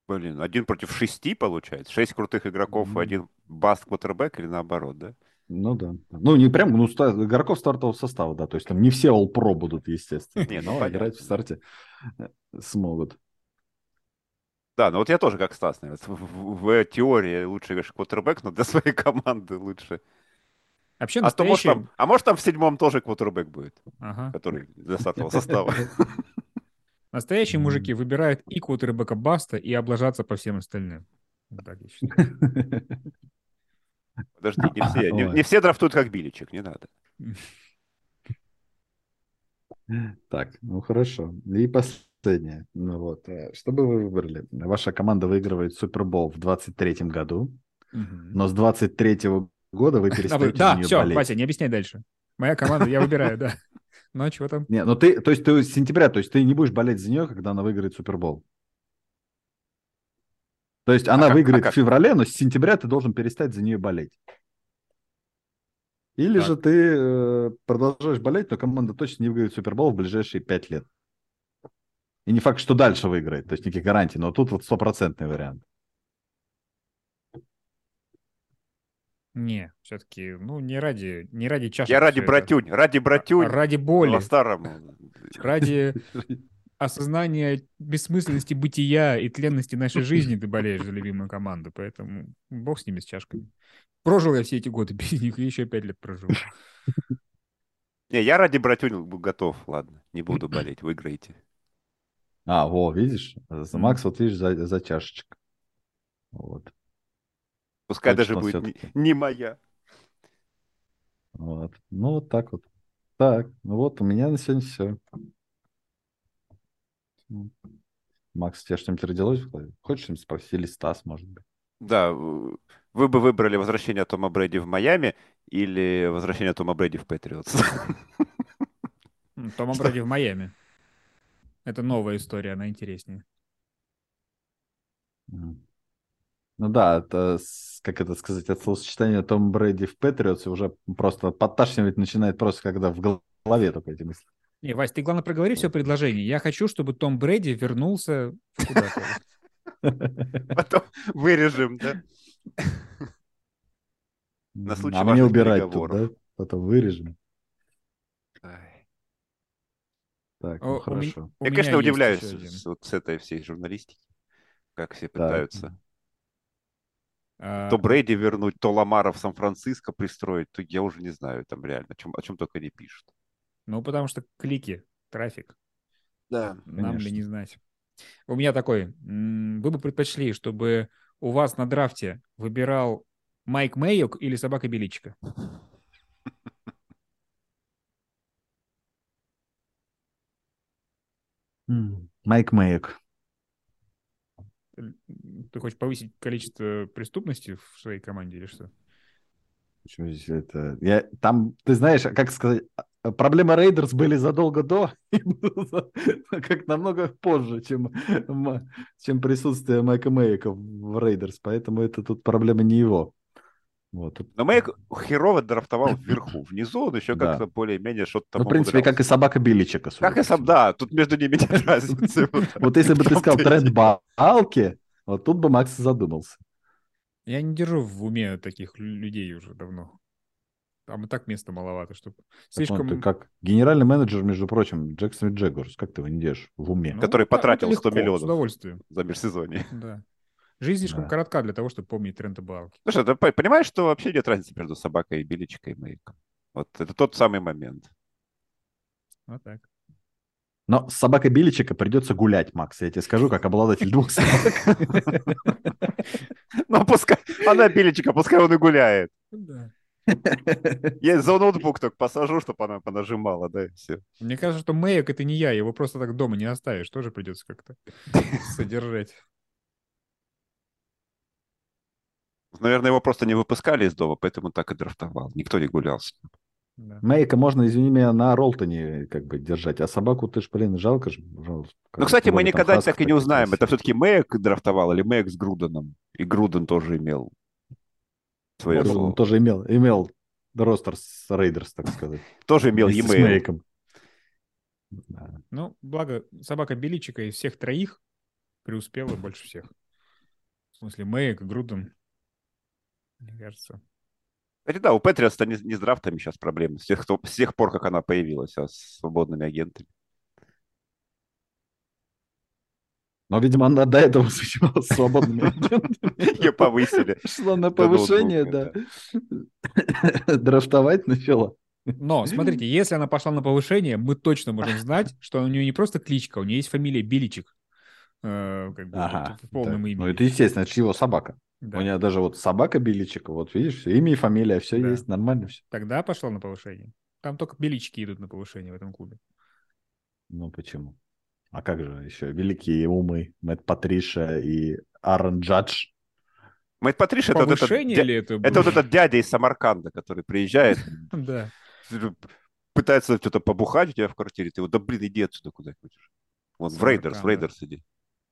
Блин, один против шести получается? Шесть крутых игроков и Мгм. один баст квотербек или наоборот, да? Ну да. Ну, не прям, ну, ста- игроков стартового состава, да. То есть там не все All-Pro будут, естественно. Не, ну, но понятно, играть в старте э, смогут. Да, ну вот я тоже как Стас, наверное. В, в- в теории лучше, конечно, квотербек, но для своей команды лучше. Вообще А, то, может, настоящий... там, а может там в седьмом тоже квотербек будет, Ага. который для стартового *laughs* состава. Настоящие мужики выбирают и квотербека Баста, и облажаться по всем остальным. Так я считаю. *laughs* Подожди, не все, не, не все драфтуют как Биличек, не надо. *laughs* Так, ну хорошо. И последнее. Ну вот, э, что бы вы выбрали? Ваша команда выигрывает Супербол в 23-м году, Мгм. но с 23-го года вы *laughs* А вы- перестаете Да, все, болеть. Вася, не объясняй дальше. Моя команда, я выбираю, да. *laughs* Ну, а чего там? Не, ну ты, то есть ты с сентября, то есть ты не будешь болеть за нее, когда она выиграет Супербол. То есть она как- а выиграет как? в феврале, но с сентября ты должен перестать за нее болеть. Или Так. же ты э, продолжаешь болеть, но команда точно не выиграет Супербол в ближайшие пять лет. И не факт, что дальше выиграет, то есть никаких гарантий, но тут вот стопроцентный вариант. Не, все-таки, ну, не ради, не ради чаши. Я ради всё это. братюнь, ради братюнь, А Ради боли, по-старому. *laughs* ради осознания бессмысленности бытия и тленности нашей жизни ты болеешь за любимую команду, поэтому бог с ними, с чашками. Прожил я все эти годы без них, и еще пять лет прожил. *laughs* Не, я ради братюнь готов, ладно, не буду болеть, выиграете. А, во, видишь? Макс, вот видишь, за, за чашечек. Вот, Пускай Точно даже будет не, не моя. вот. Ну, вот так вот. Так, ну вот, у меня на сегодня все. Макс, у тебя что-нибудь родилось в голове? Хочешь что-нибудь спросить? Или Стас, может быть? Да, в- вы бы выбрали возвращение Тома Брэди в Майами или возвращение Тома Брэди в Патриотс? Тома Что? Брэди в Майами. Это новая история, она интереснее. Ну да, это, как это сказать, от словосочетания Том Брэди в Патриотсе уже просто подташнивать начинает просто, когда в гол- голове только эти мысли. Не, Вась, ты, главное, проговори все предложение. Я хочу, чтобы Том Брэди вернулся куда-то. *laughs* Потом вырежем, да? На случай А мне убирать тут, да? Потом вырежем. Так, ну хорошо. Я, конечно, удивляюсь вот с этой всей журналистики, как все пытаются то Брейди вернуть, то Ламара в Сан-Франциско пристроить, то я уже не знаю, там реально, о чем, о чем только не пишут. Ну, потому что клики, трафик. Да. Нам ли не знать. У меня такой. Вы бы предпочли, чтобы у вас на драфте выбирал Майк Мэйок или собака Беличка? М, Майк Мэйок. Ты хочешь повысить количество преступности в своей команде или что? Почему здесь это... Я... Там, ты знаешь, как сказать, а, проблемы Рейдерс были задолго до, *laughs* и как намного позже, чем, чем присутствие Майка Мэйока в Рейдерс, поэтому это тут проблема не его. Вот. Но Мэйок херово драфтовал вверху. Внизу он еще Да. как-то более-менее что-то там Ну, в принципе, как и умудрялся. собака Биличека. судя Как и сам, да, тут между ними нет *laughs* разницы. *laughs* Вот если бы ты сказал тренд. Балки, вот тут бы Макс задумался. Я не держу в уме таких лю- людей уже давно. Там и так места маловато, чтобы... Слишком... ты как генеральный менеджер, между прочим, Джексон Джегорс, как ты его не держишь в уме? Ну, который это потратил 100 легко, миллионов. С удовольствием, за межсезонье. *laughs* да. Жизнь слишком Да. коротка для того, чтобы помнить тренды балки. Ну что, ты по- понимаешь, что вообще нет разницы между собакой и Биличикой и Мэйком? Вот это тот самый момент. Вот так. Но с собакой Биличека придется гулять, Макс, я тебе скажу, как обладатель двух собак. *laughs* Ну, пускай, она Биличика, пускай он и гуляет. Я за ноутбук только посажу, чтобы она понажимала, да, и все. Мне кажется, что Мэйк это не я, его просто так дома не оставишь, тоже придется как-то *laughs* содержать. Наверное, его просто не выпускали из дома, поэтому так и драфтовал. Никто не гулялся. Да. Мэйка можно, извини меня, на Ролтоне как бы держать, а собаку ты ж, блин, жалко же. Как Ну, кстати, мы никогда Хаски так и не узнаем, это все-таки Мэйк драфтовал или Мэйк с Груденом. И Груден тоже имел свое Тоже- слово. Он тоже имел, имел ростер с Рейдерс, так сказать. Тоже имел вместе с. Мэйком. Да. Ну, благо, собака Беличика из всех троих преуспела больше всех. В смысле, Мэйк, Груден. Мне кажется. Кстати, да, у Патриотс-то не, не с драфтами сейчас проблемы. С тех, кто- с тех пор, как она появилась, а с свободными агентами. Но, видимо, она до этого занималась свободными *laughs* агентами. Ее повысили. Шла на повышение, да. *laughs* Драфтовать начала. Но, смотрите, если она пошла на повышение, мы точно можем знать, что у нее не просто кличка, у нее есть фамилия Беличик. Э, как бы Ага. в полном да. имени. Ну, это естественно, это его собака. Да. У нее даже вот собака Биличика, вот видишь, всё, имя и фамилия, все Да. есть, нормально все. Тогда пошла на повышение. Там только белички идут на повышение в этом клубе. Ну, почему? А как же еще великие умы Мэтт Патриша и Аарон Джадж? Мэтт Патриш это вот этот, Повышение дя- ли это это вот этот дядя из Самарканда, который приезжает, *laughs* Да. пытается что-то побухать у тебя в квартире. Ты вот, да блин, иди отсюда куда хочешь. Вот в Рейдерс, в. Рейдерс иди.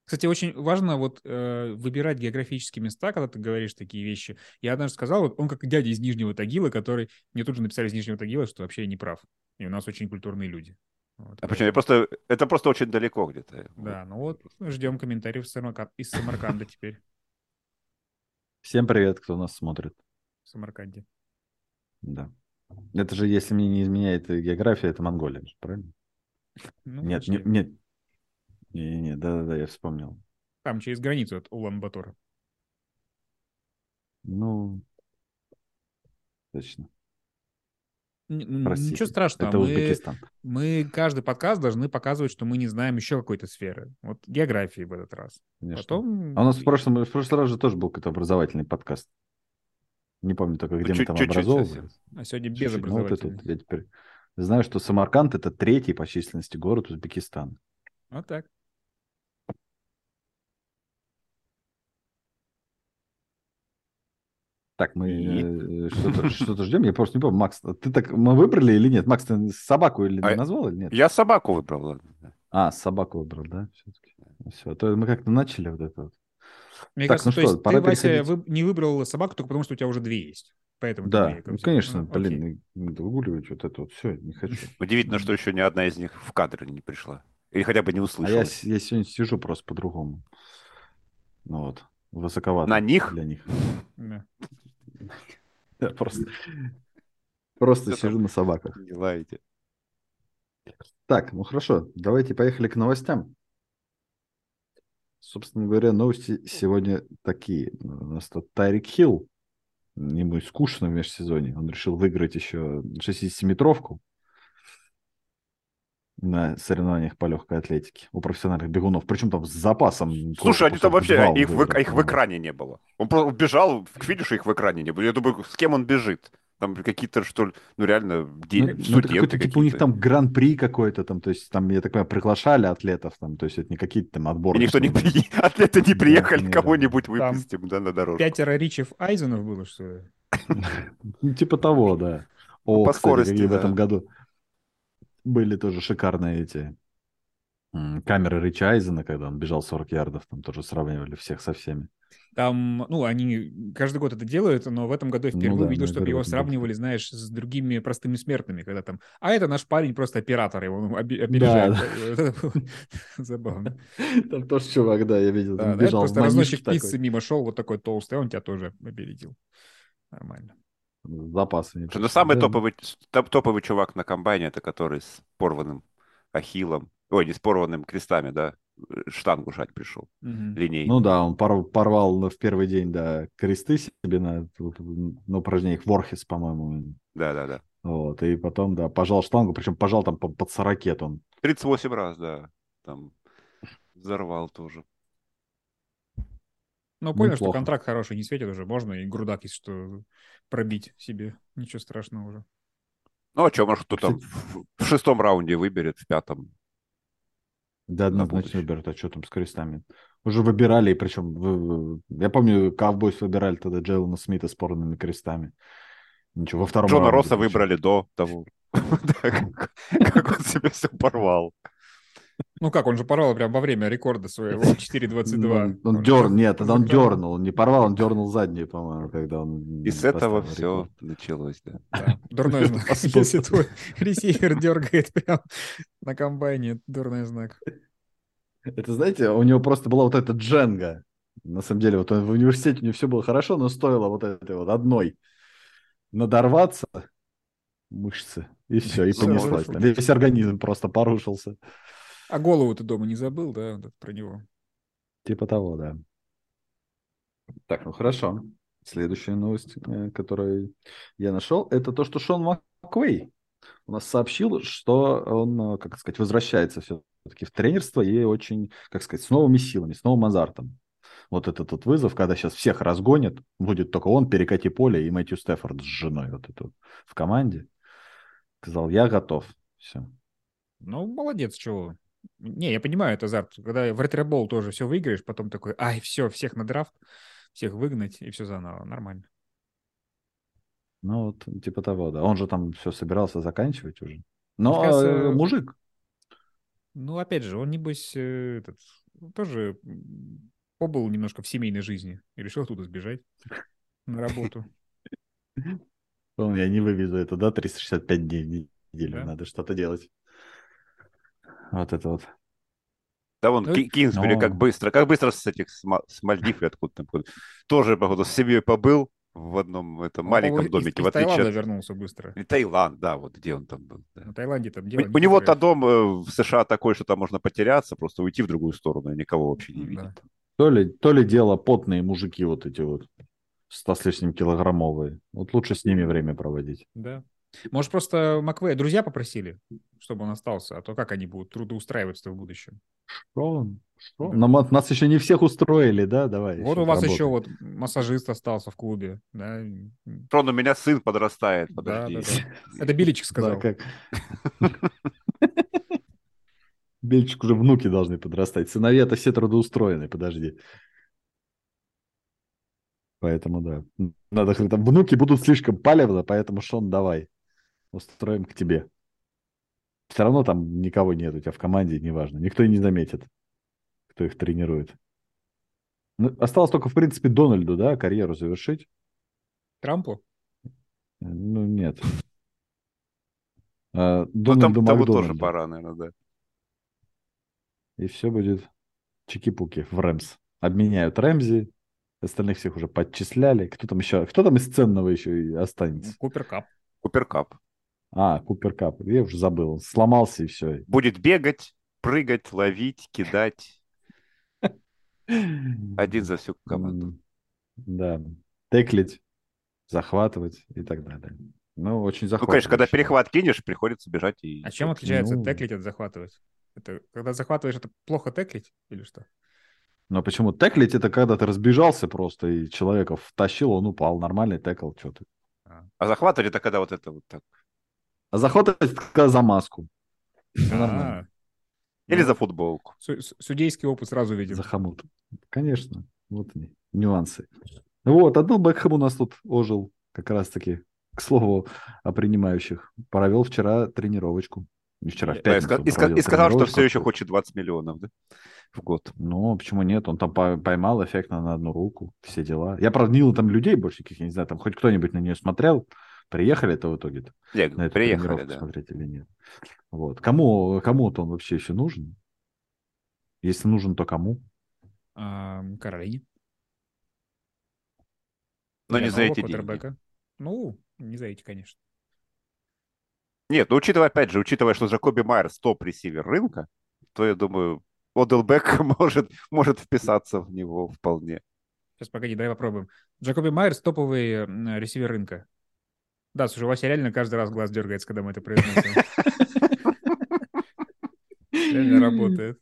Кстати, очень важно вот э, выбирать географические места, когда ты говоришь такие вещи. Я однажды сказал, вот он как дядя из Нижнего Тагила, который... Мне тут же написали из Нижнего Тагила, что вообще я не прав. И у нас очень культурные люди. Вот, А почему? Я просто, это просто очень далеко где-то. Да, ну вот ждем комментариев из, Самарка- из Самарканда теперь. Всем привет, кто нас смотрит. В Самарканде. Да. Это же, если мне не изменяет география, это Монголия, же, правильно? Ну, нет, нет, нет. Не-не-не, да-да-да, я вспомнил. Там через границу от Улан-Батора. Ну, точно. Простите. Ничего страшного. Это мы, Узбекистан. мы каждый подкаст должны показывать, что мы не знаем еще какой-то сферы. Вот географии в этот раз. Конечно. Потом... А у нас в прошлом, в прошлый раз же тоже был какой-то образовательный подкаст. Не помню только, где мы чуть- там чуть-чуть образовывались. А сегодня без Чуть-чуть. Ну, вот это вот я теперь знаю, что Самарканд это третий по численности город Узбекистана. Вот так. Так, мы И? э, что-то, что-то ждем. Я просто не помню, Макс, ты так мы выбрали или нет? Макс, ты собаку или А- назвал или нет? Я собаку выбрал, ладно. А, собаку выбрал, да? Все-таки. Все, а то мы как-то начали вот это вот. Мне Так, кажется, ну то что, есть пора ты, Вася, переходить. вы- не выбрал собаку только потому, что у тебя уже две есть. Поэтому Да, ну, конечно, Ну, блин, ну, выгуливать вот это вот все, не хочу. *laughs* Удивительно, что еще ни одна из них в кадр не пришла. Или хотя бы не А я, услышала. я сегодня сижу просто по-другому. Ну вот, высоковато. На них? Для них. Да. Я просто, просто сижу на собаках. Не лаете. Так, ну хорошо, давайте поехали к новостям. Собственно говоря, новости сегодня такие. У нас тут Тайрик Хилл. Ему скучно в межсезонье. Он решил выиграть еще 60-метровку на соревнованиях по легкой атлетике у профессиональных бегунов. Причем там с запасом. Слушай, они там вообще, их, в, их в экране не было. Он просто бежал к финишу, их в экране не было. Я думаю, с кем он бежит? Там какие-то, что ли, ну реально, Ну, де- ну, это студенты какой-то, типа, у них там гран-при какой-то там, то есть там, я так понимаю, приглашали атлетов там, то есть это не какие-то там И отборные. никто не *laughs* атлеты не приехали, кого-нибудь выпустим, да, на дорожку. Пятеро Ричев Айзенов было, что ли? *laughs* Ну, типа того, да. Ну, О, по скорости, в этом году были тоже шикарные эти камеры Рича Айзена, когда он бежал 40 ярдов, там тоже сравнивали всех со всеми. Там, ну, они каждый год это делают, но в этом году я Ну впервые да, увидел, ну, чтобы его сравнивали, знаешь, с другими простыми смертными, когда там, а это наш парень, просто оператор, его ну, опережает. да. *laughs* Было забавно. Там тоже чувак, да, я видел, Да, да, бежал просто разносчик пиццы мимо шел, вот такой толстый, а он тебя тоже опередил. Нормально. С запасами. Ну, самый Да. топовый, топ- топовый чувак на комбайне, это который с порванным ахиллом, ой, не с порванным крестами, да, штангу жать пришел, Мгм. линейный. Ну да, он пор- порвал ну, в первый день, да, кресты себе на, на упражнениях Ворхес, по-моему. Да-да-да. Вот, и потом, да, пожал штангу, причем пожал там по- под 40 он. 38 раз, да, там взорвал тоже. Ну, понял, что Неплохо. контракт хороший, не светит уже, можно и грудак, если что, пробить себе. Ничего страшного уже. Ну, а что, может, кто там в, в шестом раунде выберет, в пятом. Да, На однозначно выберут, а что там с крестами? Уже выбирали, и причем, вы- вы- я помню, Ковбойс выбирали тогда Джейлона Смита с порванными крестами. Ничего, во втором Джона раунде Росса причем. выбрали до того. *laughs* Как он себе все порвал. Ну как, он же порвал прям во время рекорда своего *laughs* 4.22. Ну, Он же дер, нет, тогда он дернул, он не порвал, он дернул заднюю, по-моему, когда он И с этого все началось, да. Да, Дурной *laughs* знак. Способ. Если твой ресивер дергает прям на комбайне, это дурной знак. Это, знаете, у него просто была вот эта дженга. На самом деле, вот он в университете у него все было хорошо, но стоило вот этой вот одной надорваться мышцы, и все, и хорошо. Весь организм просто порушился. А голову ты дома не забыл, да, про него? Типа того, да. Так, ну хорошо. Следующая новость, э, которую я нашел, это то, что Шон Маквей у нас сообщил, что он, э, как сказать, возвращается все-таки в тренерство и очень, как сказать, с новыми силами, с новым азартом. Вот этот вот вызов, когда сейчас всех разгонят, будет только он, перекати поле и Мэтью Стефорд с женой вот вот в команде. Сказал, я готов. Все. Ну, молодец, чего. Не, я понимаю, это азарт. Когда в ретро-болл тоже все выиграешь, потом такой, ай, все, всех на драфт, всех выгнать, и все заново. Нормально. Ну, вот, типа того, да. Он же там все собирался заканчивать уже. Но кажется, э, мужик, Ну, опять же, он, небось, э, этот, тоже побыл немножко в семейной жизни и решил оттуда сбежать на работу. *laughs* Я не вывезу это, да, 365 дней в неделю, надо что-то делать. Вот это вот. Да вон, Ну, Ки- Кинсбери но- как быстро, как быстро с этих, с, Ма- с Мальдив или откуда там, тоже, походу, с семьей побыл в одном этом Он, маленьком домике, из в отличие Таиланда от... вернулся быстро. И Таиланд, да, вот где он там был. да. На Таиланде там У, дело у него-то дом э, в США такой, что там можно потеряться, просто уйти в другую сторону, и никого вообще не да. видит. То ли, то ли дело потные мужики вот эти вот, ста с лишним килограммовые. Вот лучше с ними время проводить. Да. Может, просто Маквея друзья попросили, чтобы он остался, а то как они будут трудоустраиваться в будущем? Что? Что? Да. Нам, от- нас еще не всех устроили, да? Давай. Вот у вас работай. еще вот массажист остался в клубе, да? Рон, у меня сын подрастает, Да, подожди. да, да. Это Биличек сказал. Да, как... *laughs* Бельчик уже внуки должны подрастать. Сыновья-то все трудоустроены, подожди. Поэтому, да. Надо, там, внуки будут слишком палевно, поэтому, Шон, давай. Устроим к тебе. Все равно там никого нет у тебя в команде, неважно. Никто и не заметит, кто их тренирует. Ну, осталось только, в принципе, Дональду, да, карьеру завершить. Трампу? Ну, нет. А, Ну, там Дональду тому тоже пора, наверное, да. И все будет чики-пуки в Рэмс. Обменяют Рэмзи, остальных всех уже подчисляли. Кто там еще? Кто там из ценного еще и останется? Купер Кап. Куперкап. А, Купер Кап. Я уже забыл. Он сломался и все. Будет бегать, прыгать, ловить, кидать. Один за всю команду. Да. Теклить, захватывать и так далее. Ну, очень Ну, захватывающе. конечно, когда перехват кинешь, приходится бежать и... А чем отличается Ну. теклить от захватывать? Это когда захватываешь, это плохо теклить или что? Но почему теклить это когда ты разбежался просто и человека втащил, он упал. Нормальный текл, что ты. А захватывать это когда вот это вот так. А заход это за маску. Нормально. А, Или за футболку. су- су- Судейский опыт сразу видим. За хомут. Конечно. Вот они, нюансы. Вот, одно Бекхэм у нас тут ожил как раз-таки. К слову о принимающих. Провел вчера тренировочку. Не вчера, в пятницу и сказал, что все еще хочет 20 миллионов, да? В год. Ну, почему нет? Он там по- поймал эффектно на одну руку, все дела. Я, правда, не видел там людей больше каких, я не знаю, там хоть кто-нибудь на нее смотрел. Приехали-то в итоге на эту приехали, да. смотреть или нет. Вот. Кому, кому-то он вообще еще нужен? Если нужен, то кому? Каролине. Но не за эти деньги. Ну, не за эти, конечно. Нет, ну учитывая, опять же, учитывая, что Джакоби Майерс топ-ресивер рынка, то я думаю, Одел Бек *laughs* может, может вписаться в него вполне. Сейчас, погоди, давай попробуем. Джакоби Майерс топовый м, ресивер рынка. Да, слушай, у Вася реально каждый раз глаз дергается, когда мы это произносим. Реально работает.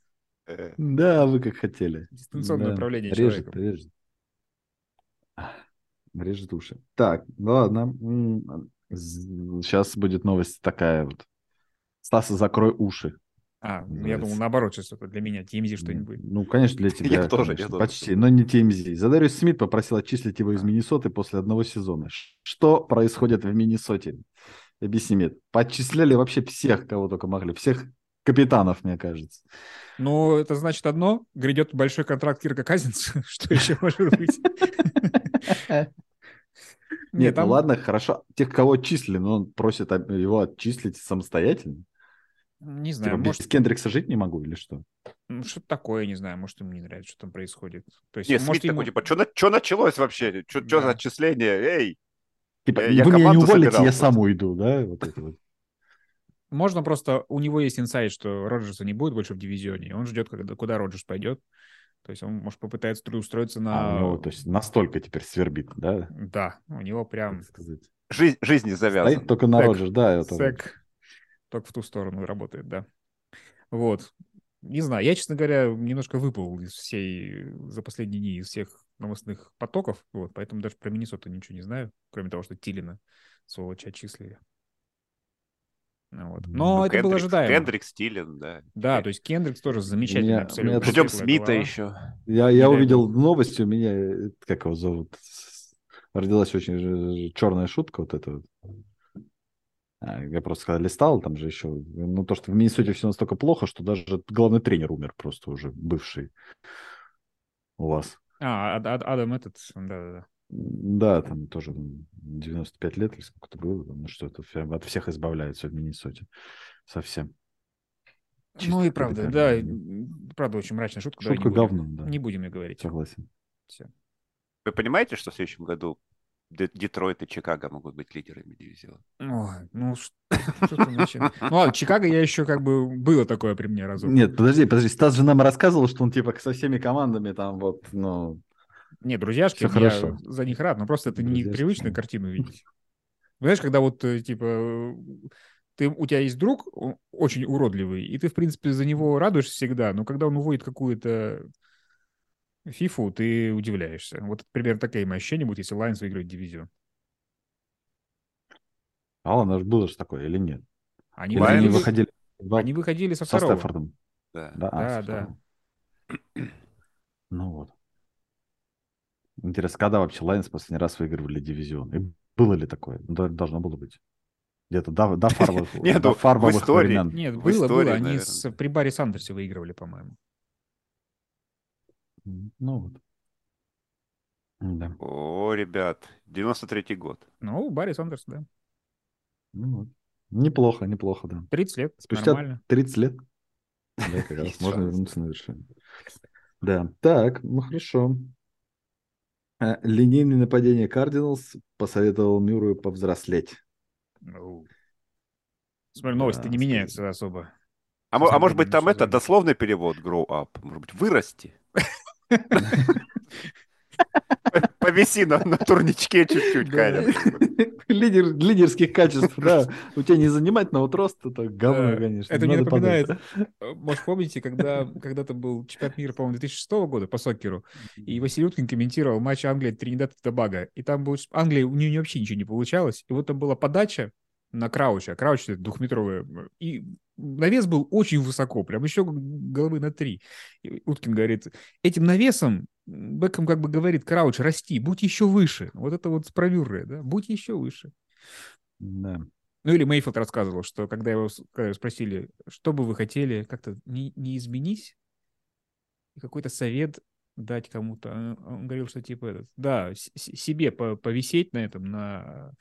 Да, вы как хотели. Дистанционное управление режет, человеком. режет. Ах, Режет уши. Так, ну ладно. Сейчас будет новость такая вот. Стаса, закрой уши. А, я Называется. думал, наоборот, сейчас это для меня TMZ что-нибудь. Ну, конечно, для *laughs* тебя. тоже, я тоже. Почти, но не TMZ. Задариус Смит попросил отчислить его из Миннесоты после одного сезона. Что происходит в Миннесоте? Объясни мне. Поотчисляли вообще всех, кого только могли. Всех капитанов, мне кажется. Ну, это значит одно. Грядет большой контракт Кирка Казинца. *laughs* Что еще может быть? Нет, там- ну ладно, хорошо. Тех, кого отчислили, но он просит его отчислить самостоятельно. Не Типа, знаю, без может, Кендрикса жить не могу или что? ну, что-то такое, не знаю, может, ему не нравится, что там происходит. То есть, Нет, может, Смит ему... такой, типа, что началось вообще? Что Да. за отчисление? Эй! Типа, Э, я вы меня не команду уволите, собирал я сам уйду, да? Вот это вот. Можно просто... У него есть инсайт, что Роджерса не будет больше в дивизионе, и он ждет, когда, куда Роджерс пойдет. То есть он, может, попытается трудоустроиться А, на... у него, то есть, настолько теперь свербит, да? Да, у него прям. Жизнь, жизнь не завязана. Стоит только на Так, Роджер, да. это вот. Сэк только в ту сторону работает, да. Вот. Не знаю, я, честно говоря, немножко выпал из всей, за последние дни из всех новостных потоков, вот, поэтому даже про Миннесоту ничего не знаю, кроме того, что Тилина, сволочь, отчислили. Вот. Но Ну, это было Кендрик- ожидаемо. Кендрик Стилен, да. Да, то есть Кендрикс тоже замечательный меня- абсолютно. меня Ждем Смита голова. еще. Я, я увидел новость, у меня, э, как его зовут, родилась очень черная шутка вот эта вот. А, Я просто когда листал, там же еще, ну то, что в Миннесоте все настолько плохо, что даже главный тренер умер просто уже, бывший у вас. А, Ад- Ад- Адам этот, да-да-да. Да, там тоже м, 95 лет или сколько-то было, ну что это от всех избавляется в Миннесоте. Совсем. Чисто Ну и правда, да, м, правда, очень мрачная шутка. Шутка не будем, говно, да. Не будем ее говорить. Согласен. Всё. Вы понимаете, что в следующем году Детройт и Чикаго могут быть лидерами дивизиона? Ой, ну *laughs* что ты начинаешь? Ну ладно, Чикаго я еще как бы было такое при мне разок. Нет, подожди, подожди. Стас же нам рассказывал, что он типа со всеми командами там вот, ну... Не, друзьяшки, я хорошо. за них рад, но просто это не Друзьяшки. привычную картину видеть. Знаешь, когда вот, э, типа, ты, у тебя есть друг он очень уродливый, и ты, в принципе, за него радуешься всегда, но когда он уводит какую-то фифу, ты удивляешься. Вот примерно такие мои ощущения будут, если Лайнс выиграет дивизион. А ладно, ж было же такое или нет? Они, Или они выходили, в- они выходили со со второго. Стаффордом? Да. Да, а, Да. *clears throat* Ну вот. Интересно, когда вообще Лайнс последний раз выигрывали дивизион? И было ли такое? Ну, должно было быть. Где-то до, до *laughs* фарбовых, Нет, до в фарбовых истории- времен. Нет, В было, было. Они с, при Барри Сандерсе выигрывали, по-моему. Ну вот. Да. О, ребят, 93-й год. Ну, Барри Сандерс, да. Ну вот. Неплохо, неплохо, да. 30 лет, Спустя нормально. 30 лет. Да, как раз можно вернуться на вершину. Да, так, ну хорошо. А, Линейное нападение Кардиналс посоветовал Мюррею повзрослеть. Ну. Смотри, новости Да, не меняются особо. А, а может быть, там это дословный перевод grow up? Может быть, вырасти? Повиси на, на турничке чуть-чуть. Кайлер. Лидер, лидерских качеств, да. *laughs* У тебя не занимательного вот роста, это говно, конечно. Это мне напоминает, э, может, помните, когда когда-то был чемпионат мира, по-моему, 2006 года по сокеру, и Василий Уткин комментировал матч Англии Тринидад и Тобаго, и там был... Англия, у нее вообще ничего не получалось, и вот там была подача на Крауча, Крауч это двухметровая, и навес был очень высоко, прям еще головы на три. И Уткин говорит, этим навесом Бекхэм как бы говорит, Крауч, расти, будь еще выше. Вот это вот бравюры, да, будь еще выше. Да. Ну или Мейфилд рассказывал, что когда его с- когда его спросили, что бы вы хотели как-то не, не изменить, какой-то совет дать кому-то, а он говорил, что типа этот, да, себе по- повисеть на этом, на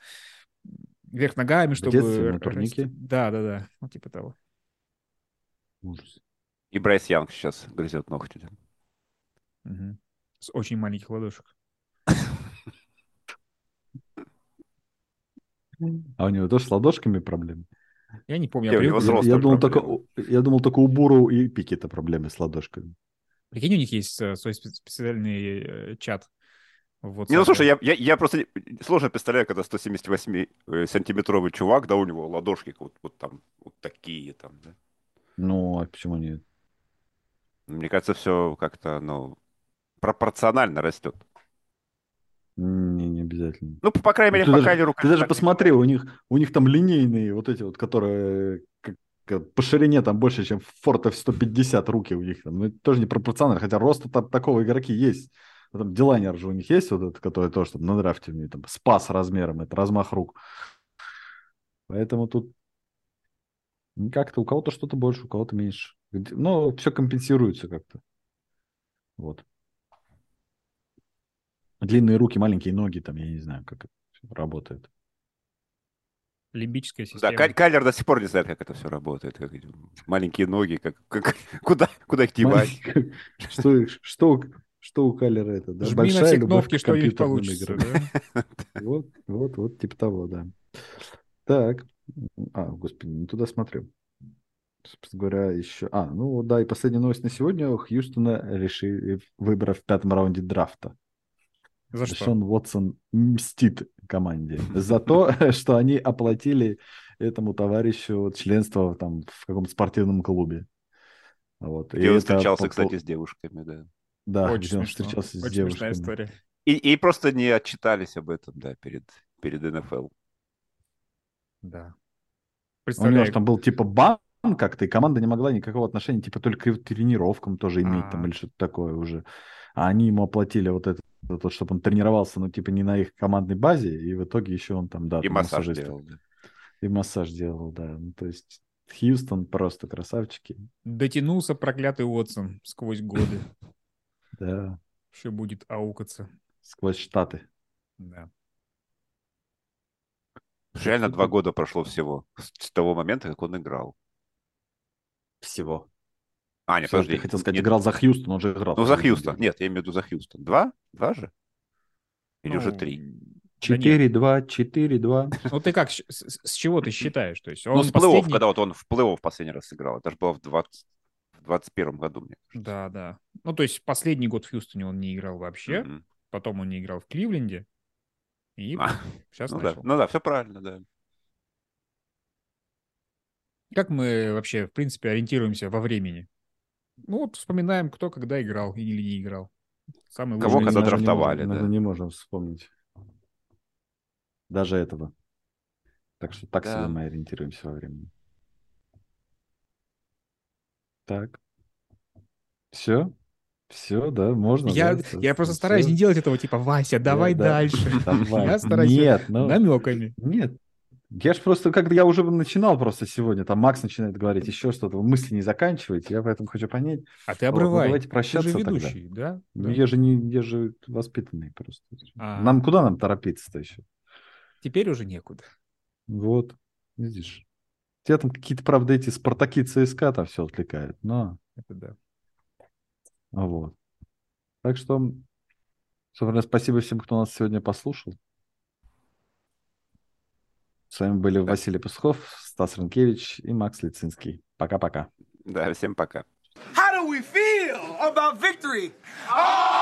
вверх ногами, чтобы... детстве, на турнике? Да, да, да, вот типа того. Ужас. И Брайс Янг сейчас грызет ногти. Мгм. С очень маленьких ладошек. *laughs* А у него тоже с ладошками проблемы? Я не помню, я привык- Я, взрослые я думал, только, я думал, только у Буру и Пикета проблемы с ладошками. Прикинь, у них есть э, свой спе- специальный э, чат. В Не, ну слушай, я, я, я просто сложно представляю, когда 178-сантиметровый чувак, да, у него ладошки вот, вот там, вот такие там, да. Ну, а почему нет? Мне кажется, все как-то, ну, пропорционально растет. Не, не обязательно. Ну, по, по крайней Ну, мере, ты по даже, Кайлеру, ты даже посмотри, у них, у них там линейные вот эти вот, которые как- как по ширине там больше, чем в Ford F-150 руки у них там. Ну, это тоже не пропорционально, хотя роста там такого игроки есть. Ну, Там дилайнер же у них есть, вот этот, который тоже там на драфте у них там спас размером, это размах рук. Поэтому тут ну, как-то у кого-то что-то больше, у кого-то меньше. Но все компенсируется как-то. Вот. Длинные руки, маленькие ноги, там, я не знаю, как это работает. Лимбическая Да, система. Кай- Кайлер до сих пор не знает, как это все работает. как маленькие ноги, как, как- *laughs* куда, куда их девать. *laughs* Что, что, что у Калера это? Да? Жми на Большая все любовь кнопки, к что компьютерным получится. да? *laughs* Вот, вот, вот, типа того, да. Так. А, господи, не туда смотрю. Собственно говоря, еще... А, ну вот, да, и последняя новость на сегодня. У Хьюстона решили выбора в пятом раунде драфта. За что? Шон Уотсон мстит команде за то, *laughs* что они оплатили этому товарищу членство там в каком-то спортивном клубе. Вот. И Где он встречался, по- кстати, с девушками, да. Да, Очень где он смешно. встречался с Очень девушками. смешная история. И, и просто не отчитались об этом, да, перед, перед НФЛ. Да. У него же там был типа бан как-то, и команда не могла никакого отношения, типа только к тренировкам тоже иметь там А. или что-то такое уже. А они ему оплатили вот это, вот, чтобы он тренировался, ну, типа не на их командной базе, и в итоге еще он там, да, И там массаж делал, да. И массаж делал, да. Ну, то есть Хьюстон просто красавчики. дотянулся проклятый Уотсон сквозь годы. Да, Еще будет аукаться. сквозь штаты. Да. Реально два года прошло всего с с того момента, как он играл. Всего. А, нет, Всё, подожди. ты хотел сказать, нет, играл за Хьюстон, он же играл. Ну, за Хьюстон. Нет, я имею в виду за Хьюстон. Два? Два же? Или уже Ну, три? да нет. 4-2, 4-2. *laughs* Ну ты как, с, с- с чего ты считаешь? То есть Ну, он с плей-офф, последний... когда вот он в плей-офф последний раз играл. Это же было в 20 в 21 году, мне кажется. Да, да. Ну то есть последний год в Хьюстоне он не играл вообще, Мгм. потом он не играл в Кливленде, и А, сейчас Ну да, начал. ну да, все правильно, да. Как мы вообще, в принципе, ориентируемся во времени? Ну вот вспоминаем, кто когда играл или не играл. Самый Кого лучший. когда Мы даже не драфтовали, можем- да. Мы не можем вспомнить. Даже этого. Так что так Да. себе мы ориентируемся во времени. Так. Все? Все, да, можно. Я, да, я просто всё. стараюсь не делать этого, типа, Вася, давай да. дальше. *laughs* Давай. Я стараюсь Нет, ну, намеками. нет. Я же просто, как я уже начинал просто сегодня, там Макс начинает говорить еще что-то, вы мысли не заканчиваете, я поэтому хочу понять. А ты Вот, ну, обрывай. давайте Ты прощаться же тогда. ведущий, да? Ну, Да. Я же не, я же воспитанный просто. А. Нам куда нам торопиться-то еще? Теперь уже некуда. Вот, видишь. Тебя там какие-то, правда, эти Спартаки ЦСКА там все отвлекают, но Это да. вот. Так что, собственно, спасибо всем, кто нас сегодня послушал. С вами были Василий Песков, Стас Ренкевич и Макс Лицинский. Пока-пока. Да, всем пока. How do we feel about victory? Oh!